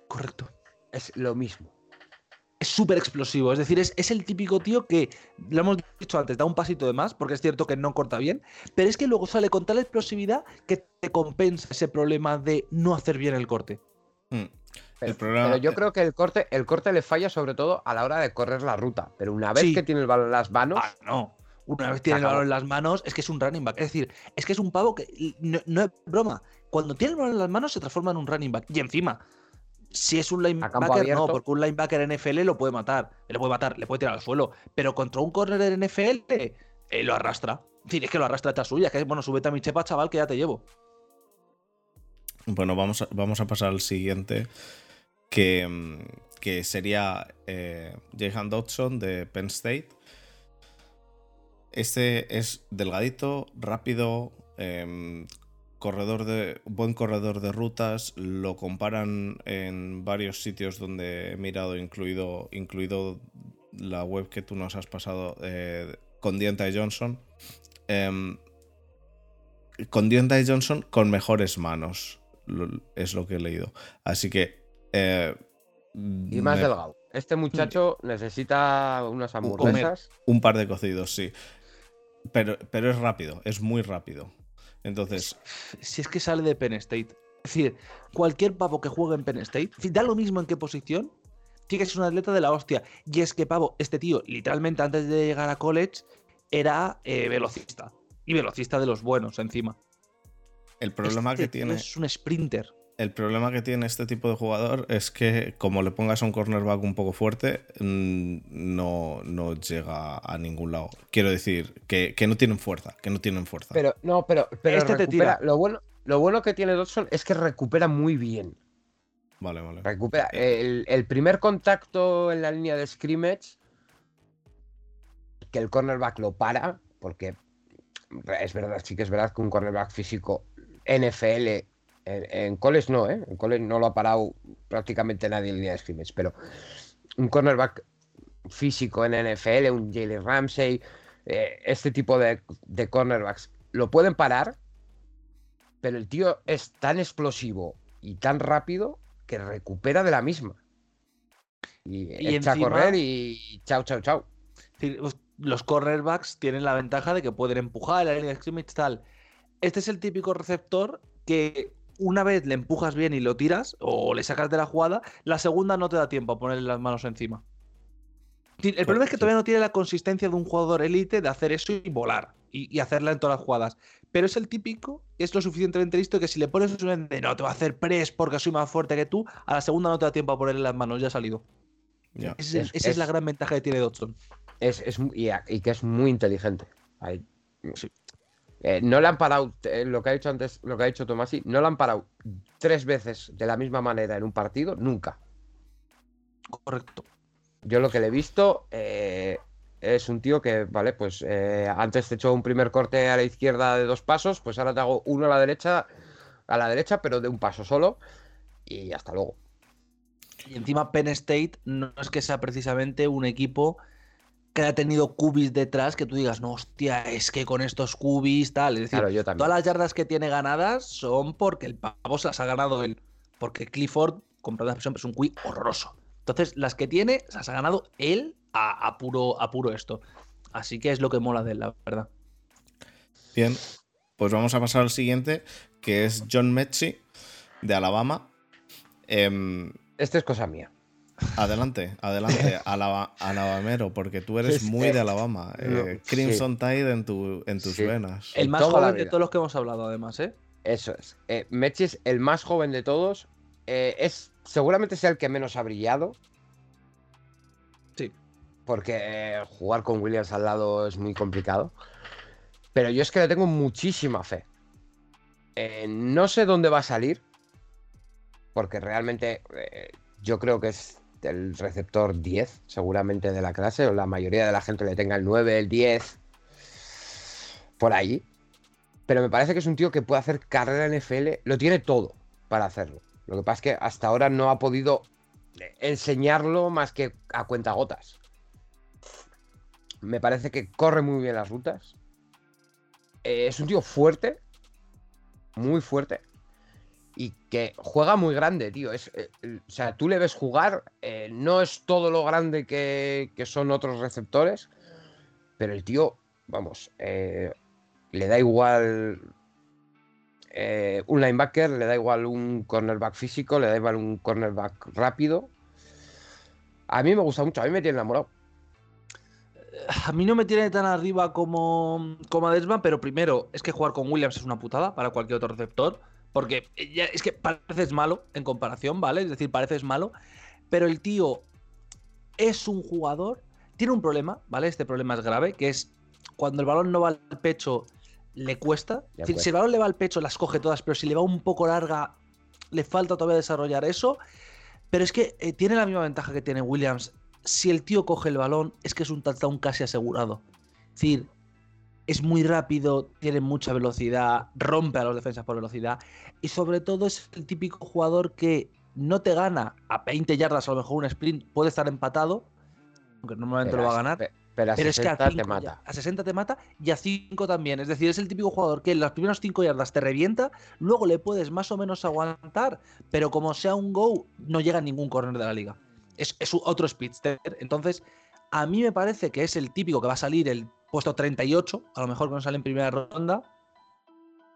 Correcto. Es lo mismo. Es súper explosivo. Es decir, es, es, el típico tío que, lo hemos dicho antes, da un pasito de más, porque es cierto que no corta bien, pero es que luego sale con tal explosividad que te compensa ese problema de no hacer bien el corte. Hmm. Pero, yo creo que el corte, el corte le falla sobre todo a la hora de correr la ruta. Pero una vez que tiene el balón en las manos. Ah, no. Una vez tiene el balón en las manos, es que es un running back. Es decir, es que es un pavo que. no es broma cuando tiene el balón en las manos se transforma en un running back. Y encima, si es un linebacker, no, porque un linebacker NFL lo puede matar. Le puede matar, le puede tirar al suelo. Pero contra un corner en NFL eh, lo arrastra. Decir, es que lo arrastra esta suya. Que es, bueno, súbete a mi chepa, chaval, que ya te llevo. Bueno, vamos a, vamos a pasar al siguiente. Que, mm, que sería eh, Dodson de Penn State. Este es delgadito, rápido, em, corredor de buen corredor de rutas. Lo comparan en varios sitios donde he mirado incluido incluido la web que tú nos has pasado eh, con Dienta Johnson. Em, con Dienta Johnson con mejores manos es lo que he leído. Así que eh, y más delgado este muchacho necesita unas hamburguesas un par de cocidos sí pero, pero es rápido es muy rápido entonces. Si es que sale de Penn State. Es decir, cualquier pavo que juegue en Penn State, da lo mismo en qué posición, tiene que ser un atleta de la hostia. Y es que, pavo, este tío, literalmente antes de llegar a college, era eh, velocista. Y velocista de los buenos, encima. El problema este que tiene. Es un sprinter el problema que tiene este tipo de jugador es que como le pongas a un cornerback un poco fuerte, mm, no, no llega a ningún lado. Quiero decir, que, no tienen fuerza, que no tienen fuerza. Pero, no, pero, pero este te tira. Lo bueno, lo bueno que tiene Dodson es que recupera muy bien. Vale, vale. Recupera. El, el primer contacto en la línea de scrimmage, que el cornerback lo para, porque es verdad, sí que es verdad que un cornerback físico NFL en, Coles no, ¿eh? En Coles no lo ha parado prácticamente nadie en línea de scrimmage, pero un cornerback físico en NFL, un Jalen Ramsey, eh, este tipo de, cornerbacks, lo pueden parar, pero el tío es tan explosivo y tan rápido que recupera de la misma. Y, echa a correr y chao, chao, chao. Los cornerbacks tienen la ventaja de que pueden empujar la línea de scrimmage tal. Este es el típico receptor que una vez le empujas bien y lo tiras o le sacas de la jugada, la segunda no te da tiempo a ponerle las manos encima. El problema es que todavía no tiene la consistencia de un jugador élite de hacer eso y volar y, hacerla en todas las jugadas. Pero es el típico, es lo suficientemente listo que si le pones un de no te va a hacer press porque soy más fuerte que tú, a la segunda no te da tiempo a ponerle las manos, ya ha salido. esa es, la gran ventaja que tiene Dodson. Es, y, que es muy inteligente. sí. Eh, no le han parado, eh, lo que ha dicho antes, lo que ha dicho Tomasi, no le han parado tres veces de la misma manera en un partido, nunca. Correcto. Yo lo que le he visto eh, es un tío que, vale, pues antes te echó un primer corte a la izquierda de dos pasos, pues ahora te hago uno a la derecha, a la derecha, pero de un paso solo, y hasta luego. Y encima Penn State no es que sea precisamente un equipo que haya tenido cubis detrás que tú digas, no, hostia, es que con estos cubis tal. Es decir, todas las yardas que tiene ganadas son porque el pavo se las ha ganado él. Porque Clifford, con perdón expresión, es un cubi horroroso. Entonces, las que tiene, se las ha ganado él a, puro, a puro esto. Así que es lo que mola de él, la verdad. Bien, pues vamos a pasar al siguiente, que es John Metzi, de Alabama. Eh, este es cosa mía. Adelante, adelante, (laughs) Alabamero, porque tú eres muy de Alabama. Eh, Crimson Tide en, tu, en tus venas. El más joven de todos los que hemos hablado, además, ¿eh? Eso es. Eh, es el más joven de todos. Eh, es seguramente sea el que menos ha brillado. Sí. Porque eh, jugar con Williams al lado es muy complicado. Pero yo es que le tengo muchísima fe. no sé dónde va a salir. Porque realmente yo creo que es el receptor 10, seguramente de la clase, o la mayoría de la gente le tenga el 9, el 10, por ahí. Pero me parece que es un tío que puede hacer carrera en NFL, lo tiene todo para hacerlo. Lo que pasa es que hasta ahora no ha podido enseñarlo más que a cuentagotas. Me parece que corre muy bien las rutas. Eh, es un tío fuerte, muy fuerte y que juega muy grande, tío. Es, eh, o sea, tú le ves jugar, eh, no es todo lo grande que, son otros receptores, pero el tío, vamos, eh, le da igual un linebacker, le da igual un cornerback físico, le da igual un cornerback rápido. A mí me gusta mucho, a mí me tiene enamorado. A mí no me tiene tan arriba como, como a Desmond, pero primero, es que jugar con Williams es una putada para cualquier otro receptor. Porque ya, es que pareces malo en comparación, ¿vale? Es decir, pareces malo. Pero el tío es un jugador. Tiene un problema, ¿vale? Este problema es grave, que es cuando el balón no va al pecho, le cuesta. si el balón le va al pecho, las coge todas, pero si le va un poco larga, le falta todavía desarrollar eso. Pero es que eh, tiene la misma ventaja que tiene Williams. Si el tío coge el balón, es que es un touchdown casi asegurado. Es decir, es muy rápido, tiene mucha velocidad, rompe a los defensas por velocidad y sobre todo es el típico jugador que no te gana a 20 yardas, a lo mejor un sprint puede estar empatado, aunque normalmente lo va a ganar. Pero, a 60 es que a te mata. a 60 te mata y a 5 también. Es decir, es el típico jugador que en las primeras 5 yardas te revienta, luego le puedes más o menos aguantar, pero como sea un go, no llega a ningún corner de la liga. Es, es otro speedster. Entonces, a mí me parece que es el típico que va a salir el puesto 38, a lo mejor cuando sale en primera ronda.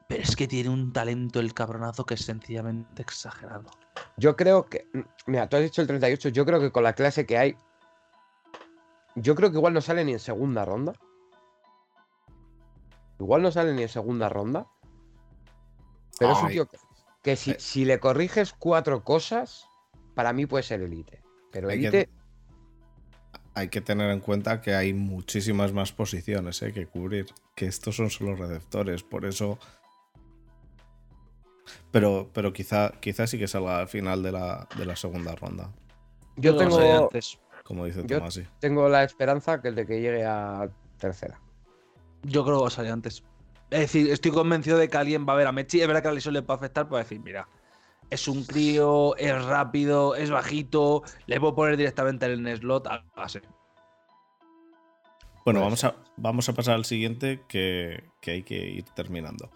Pero es que tiene un talento el cabronazo que es sencillamente exagerado. Yo creo que. Mira, tú has dicho el 38. Yo creo que con la clase que hay. Yo creo que igual no sale ni en segunda ronda. Igual no sale ni en segunda ronda. Pero es un tío que, si, eh. si, le corriges cuatro cosas, para mí puede ser elite. Pero elite hay que tener en cuenta que hay muchísimas más posiciones eh, que cubrir, que estos son solo receptores, por eso... Pero, pero quizá, quizá sí que salga al final de la, segunda ronda. Yo tengo... Como dice Tomás, Tengo la esperanza que el de que llegue a tercera. Yo creo que va a salir antes. Es decir, estoy convencido de que alguien va a ver a Mechi. Es verdad que a lesión le a afectar, pero decir, mira, es un crío, es rápido, es bajito, le puedo poner directamente en el slot a base. Bueno, pues vamos a, vamos a pasar al siguiente que, hay que ir terminando.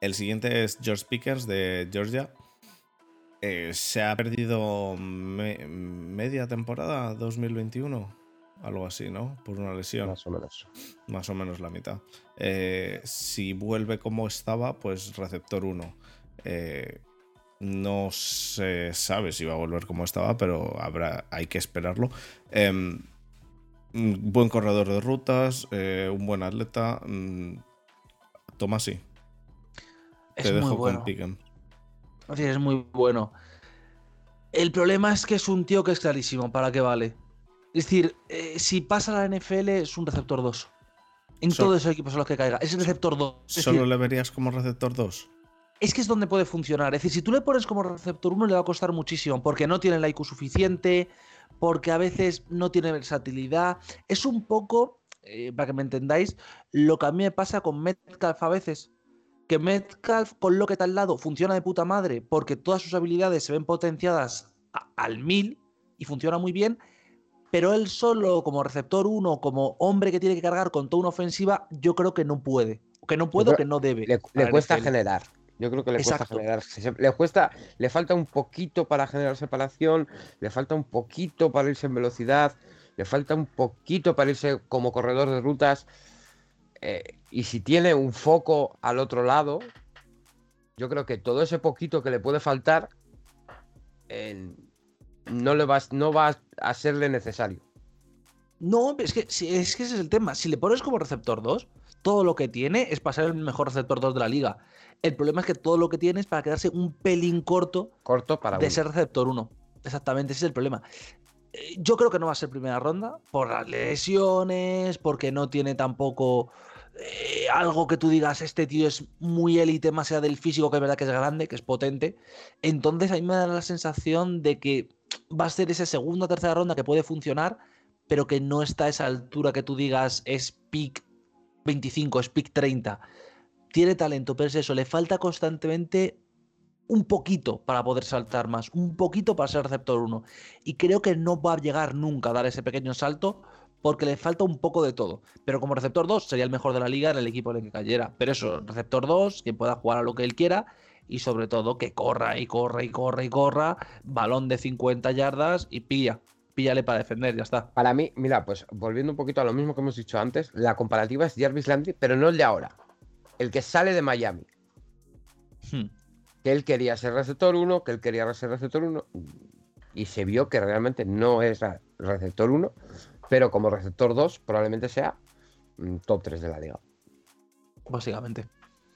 El siguiente es George Pickers de Georgia. Eh, se ha perdido media temporada 2021, algo así, ¿no? Por una lesión. Más o menos. Más o menos la mitad. Eh, si vuelve como estaba, pues receptor 1. No se sabe si va a volver como estaba, pero habrá, hay que esperarlo. Eh, buen corredor de rutas, eh, un buen atleta. Mm, Tomasi. Te dejo con es muy bueno. El problema es que es un tío que es clarísimo para qué vale. Es decir, eh, si pasa a la NFL es un receptor 2. En todos esos equipos en los que caiga. Es el receptor 2. ¿Solo le verías como receptor 2? Es que es donde puede funcionar. Es decir, si tú le pones como receptor 1 le va a costar muchísimo, porque no tiene el IQ suficiente, porque a veces no tiene versatilidad. Es un poco, eh, para que me entendáis, lo que a mí me pasa con Metcalf a veces. Que Metcalf con lo que está al lado funciona de puta madre, porque todas sus habilidades se ven potenciadas al mil y funciona muy bien, pero él solo, como receptor 1, como hombre que tiene que cargar con toda una ofensiva, yo creo que no puede. Que no puede o que no debe. Le, cuesta generar. Yo creo que le cuesta generar. Le cuesta, le falta un poquito para generar separación, le falta un poquito para irse en velocidad, le falta un poquito para irse como corredor de rutas. Eh, y si tiene un foco al otro lado, yo creo que todo ese poquito que le puede faltar no, le va, no va a serle necesario. No, es que, es que ese es el tema. Si le pones como receptor 2, todo lo que tiene es para ser el mejor receptor 2 de la liga. El problema es que todo lo que tiene es para quedarse un pelín corto, corto para de ser receptor 1. Exactamente, ese es el problema. Eh, yo creo que no va a ser primera ronda por las lesiones, porque no tiene tampoco eh, algo que tú digas, este tío es muy élite, más allá del físico, que es verdad que es grande, que es potente. Entonces a mí me da la sensación de que va a ser esa segunda o tercera ronda que puede funcionar, pero que no está a esa altura que tú digas es pick 25, es pick 30. Tiene talento, pero es eso, le falta constantemente un poquito para poder saltar más, un poquito para ser receptor 1. Y creo que no va a llegar nunca a dar ese pequeño salto porque le falta un poco de todo. Pero como receptor 2 sería el mejor de la liga en el equipo en el que cayera. Pero eso, receptor 2, que pueda jugar a lo que él quiera y sobre todo que corra y corra y corra y corra, balón de 50 yardas y pilla. Píllale para defender, ya está. Para mí, mira, pues volviendo un poquito a lo mismo que hemos dicho antes, la comparativa es Jarvis Landry, pero no el de ahora. El que sale de Miami. Hmm. Que él quería ser receptor 1, que él quería ser receptor 1. Y se vio que realmente no es receptor 1, pero como receptor 2 probablemente sea mm, top 3 de la liga. Básicamente.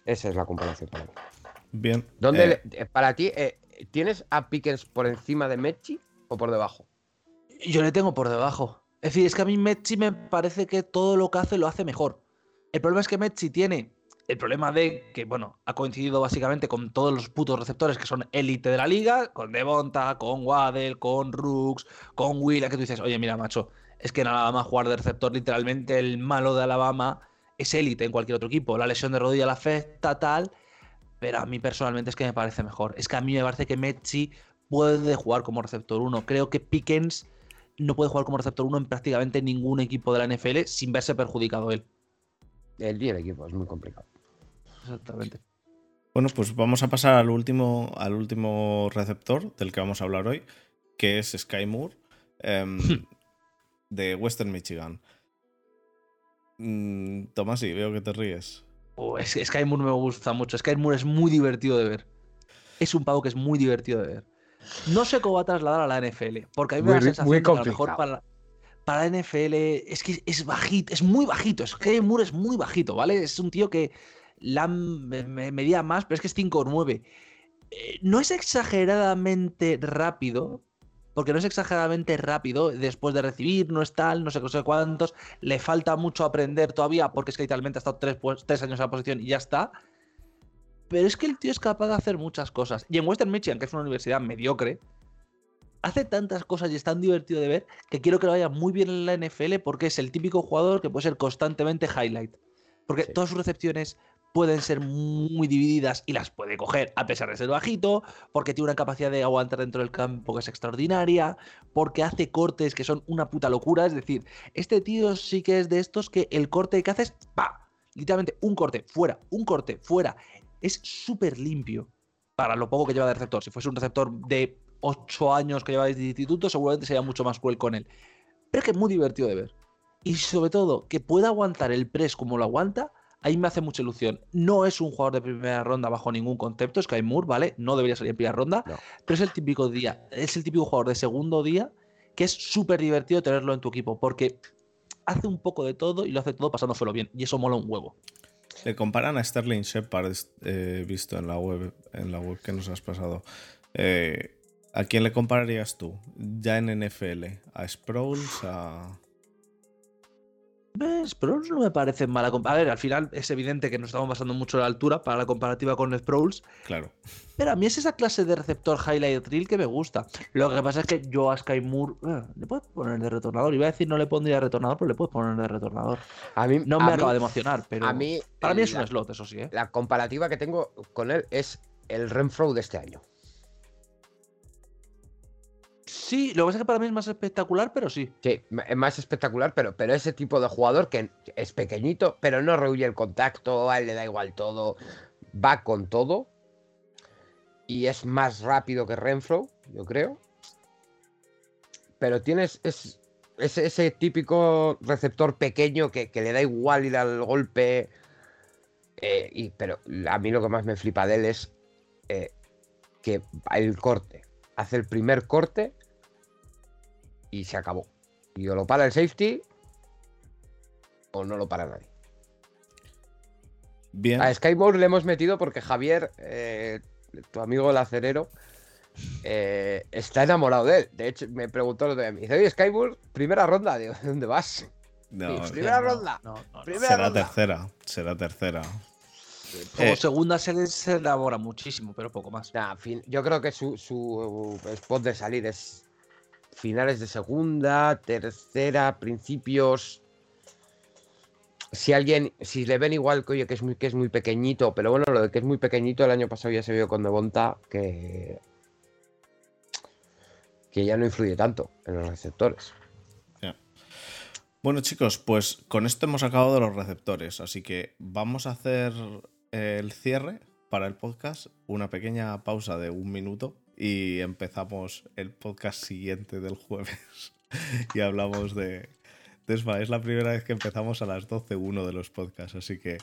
Esa es la comparación para mí. Bien. ¿Dónde eh, para ti, eh, ¿tienes a Pickens por encima de Mechi o por debajo? Yo le tengo por debajo. Es decir, es que a mí Mechi me parece que todo lo que hace lo hace mejor. El problema es que Mechi tiene el problema de que, bueno, ha coincidido básicamente con todos los putos receptores que son élite de la liga, con Devonta, con Waddell, con Rooks, con Will, que tú dices, oye, mira, macho, es que en Alabama jugar de receptor, literalmente el malo de Alabama es élite en cualquier otro equipo. La lesión de rodilla la afecta, tal, pero a mí personalmente es que me parece mejor. Es que a mí me parece que Mechi puede jugar como receptor 1. Creo que Pickens no puede jugar como receptor 1 en prácticamente ningún equipo de la NFL sin verse perjudicado él. El día equipo es muy complicado. Exactamente. Bueno, pues vamos a pasar al último, al último receptor del que vamos a hablar hoy, que es Sky Moore, em, (laughs) de Western Michigan. Mm, Tomás, sí, veo que te ríes. Oh, Sky Moore me gusta mucho. Sky Moore es muy divertido de ver. Es un pavo que es muy divertido de ver. No sé cómo va a trasladar a la NFL, porque a mí me da la sensación que a lo mejor para, para la NFL es que es bajito, es muy bajito. Sky Moore es muy bajito, ¿vale? Es un tío que la medía más, pero es que es 5 o 9. no es exageradamente rápido, porque no es exageradamente rápido después de recibir, no es tal, no sé, sé cuántos, le falta mucho aprender todavía, porque es que literalmente ha estado tres, pues, tres años en la posición y ya está. Pero es que el tío es capaz de hacer muchas cosas. Y en Western Michigan, que es una universidad mediocre, hace tantas cosas y es tan divertido de ver que quiero que lo vaya muy bien en la NFL porque es el típico jugador que puede ser constantemente highlight. Porque todas sus recepciones, pueden ser muy divididas y las puede coger a pesar de ser bajito, porque tiene una capacidad de aguantar dentro del campo que es extraordinaria, porque hace cortes que son una puta locura. Es decir, este tío sí que es de estos que el corte que haces, ¡pa! Literalmente un corte, fuera, un corte, fuera. Es súper limpio para lo poco que lleva de receptor. Si fuese un receptor de 8 años que lleva de instituto, seguramente sería mucho más cruel con él. Pero que es muy divertido de ver. Y sobre todo, que pueda aguantar el press como lo aguanta ahí me hace mucha ilusión. No es un jugador de primera ronda bajo ningún concepto, Sky Moore, ¿vale? No debería salir en primera ronda, pero es el típico día, es el típico jugador de segundo día que es súper divertido tenerlo en tu equipo, porque hace un poco de todo y lo hace todo pasándoselo bien, y eso mola un huevo. Le comparan a Sterling Shepard, eh, visto en la web, en la web que nos has pasado. Eh, ¿A quién le compararías tú? Ya en NFL, a Sproles, a Sproles no me parece mala. A ver, al final es evidente que nos estamos basando mucho en la altura para la comparativa con Sproles. Claro. Pero a mí es esa clase de receptor highlight reel que me gusta. Lo que pasa es que yo a Sky Moore eh, le puedes poner de retornador. Iba a decir no le pondría de retornador, pero le puedes poner de retornador. A mí, no me acaba de emocionar, pero a mí, para mí es un slot, eso sí. ¿eh? La comparativa que tengo con él es el Renfro de este año. Sí, lo que pasa es que para mí es más espectacular, pero sí. Sí, es más espectacular, pero, pero ese tipo de jugador que es pequeñito, pero no rehuye el contacto, a él le da igual todo, va con todo. Y es más rápido que Renfro, yo creo. Pero tienes es, ese, típico receptor pequeño que, le da igual ir al golpe. Eh, y, pero a mí lo que más me flipa de él es eh, que el corte. Hace el primer corte y se acabó. Y o lo para el safety o no lo para nadie. Bien. A Skymore le hemos metido porque Javier, eh, tu amigo el acerero, eh, está enamorado de él. De hecho, me preguntó lo de mí. Dice, oye, primera ronda. ¿de ¿dónde vas? No, primera ronda. será tercera. Será tercera. Como eh, segunda se, se elabora muchísimo, pero poco más. yo creo que su, spot de salir es finales de segunda, tercera, principios. Si alguien, si le ven igual que, que es muy, que es muy pequeñito, pero bueno, lo de que es muy pequeñito, el año pasado ya se vio con Devonta que que ya no influye tanto en los receptores. Bueno chicos, pues con esto hemos acabado los receptores, así que vamos a hacer el cierre para el podcast, una pequeña pausa de un minuto y empezamos el podcast siguiente del jueves (laughs) y hablamos de... Es la primera vez que empezamos a las 12.1 de los podcasts, así que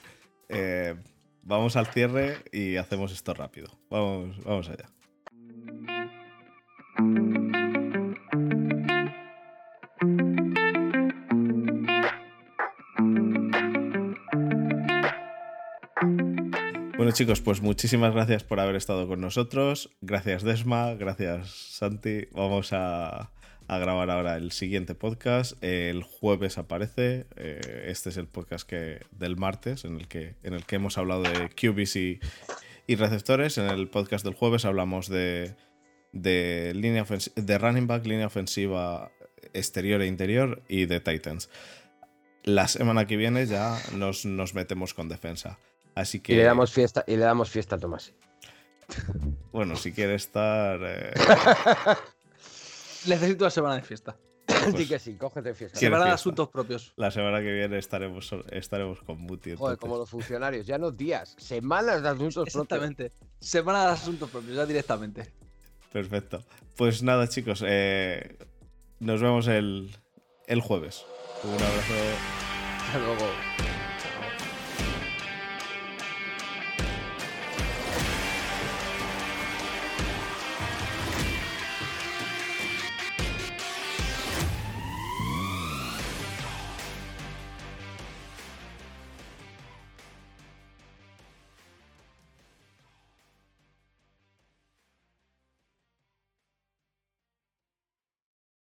eh, vamos al cierre y hacemos esto rápido. Vamos, vamos allá. Bueno chicos, pues muchísimas gracias por haber estado con nosotros. Gracias Desma, gracias Santi. Vamos a, grabar ahora el siguiente podcast. El jueves aparece. Eh, este es el podcast que, del martes en el, que, en el que hemos hablado de QBs y, receptores. En el podcast del jueves hablamos de, de, línea de running back, línea ofensiva exterior e interior y de Titans. La semana que viene ya nos, nos metemos con defensa. Así que... Y le damos fiesta, y le damos fiesta a Tomás. (laughs) Bueno, si quiere estar. Eh, (laughs) Necesito una semana de fiesta. sí que sí, cógete fiesta. Semana de asuntos propios. La semana que viene estaremos, estaremos con Muti. Joder, como los funcionarios, ya no días, semanas de asuntos propios. Exactamente. Semana de asuntos propios, ya directamente. Perfecto. Pues nada, chicos, eh, nos vemos el, el jueves. Un abrazo. Hasta luego.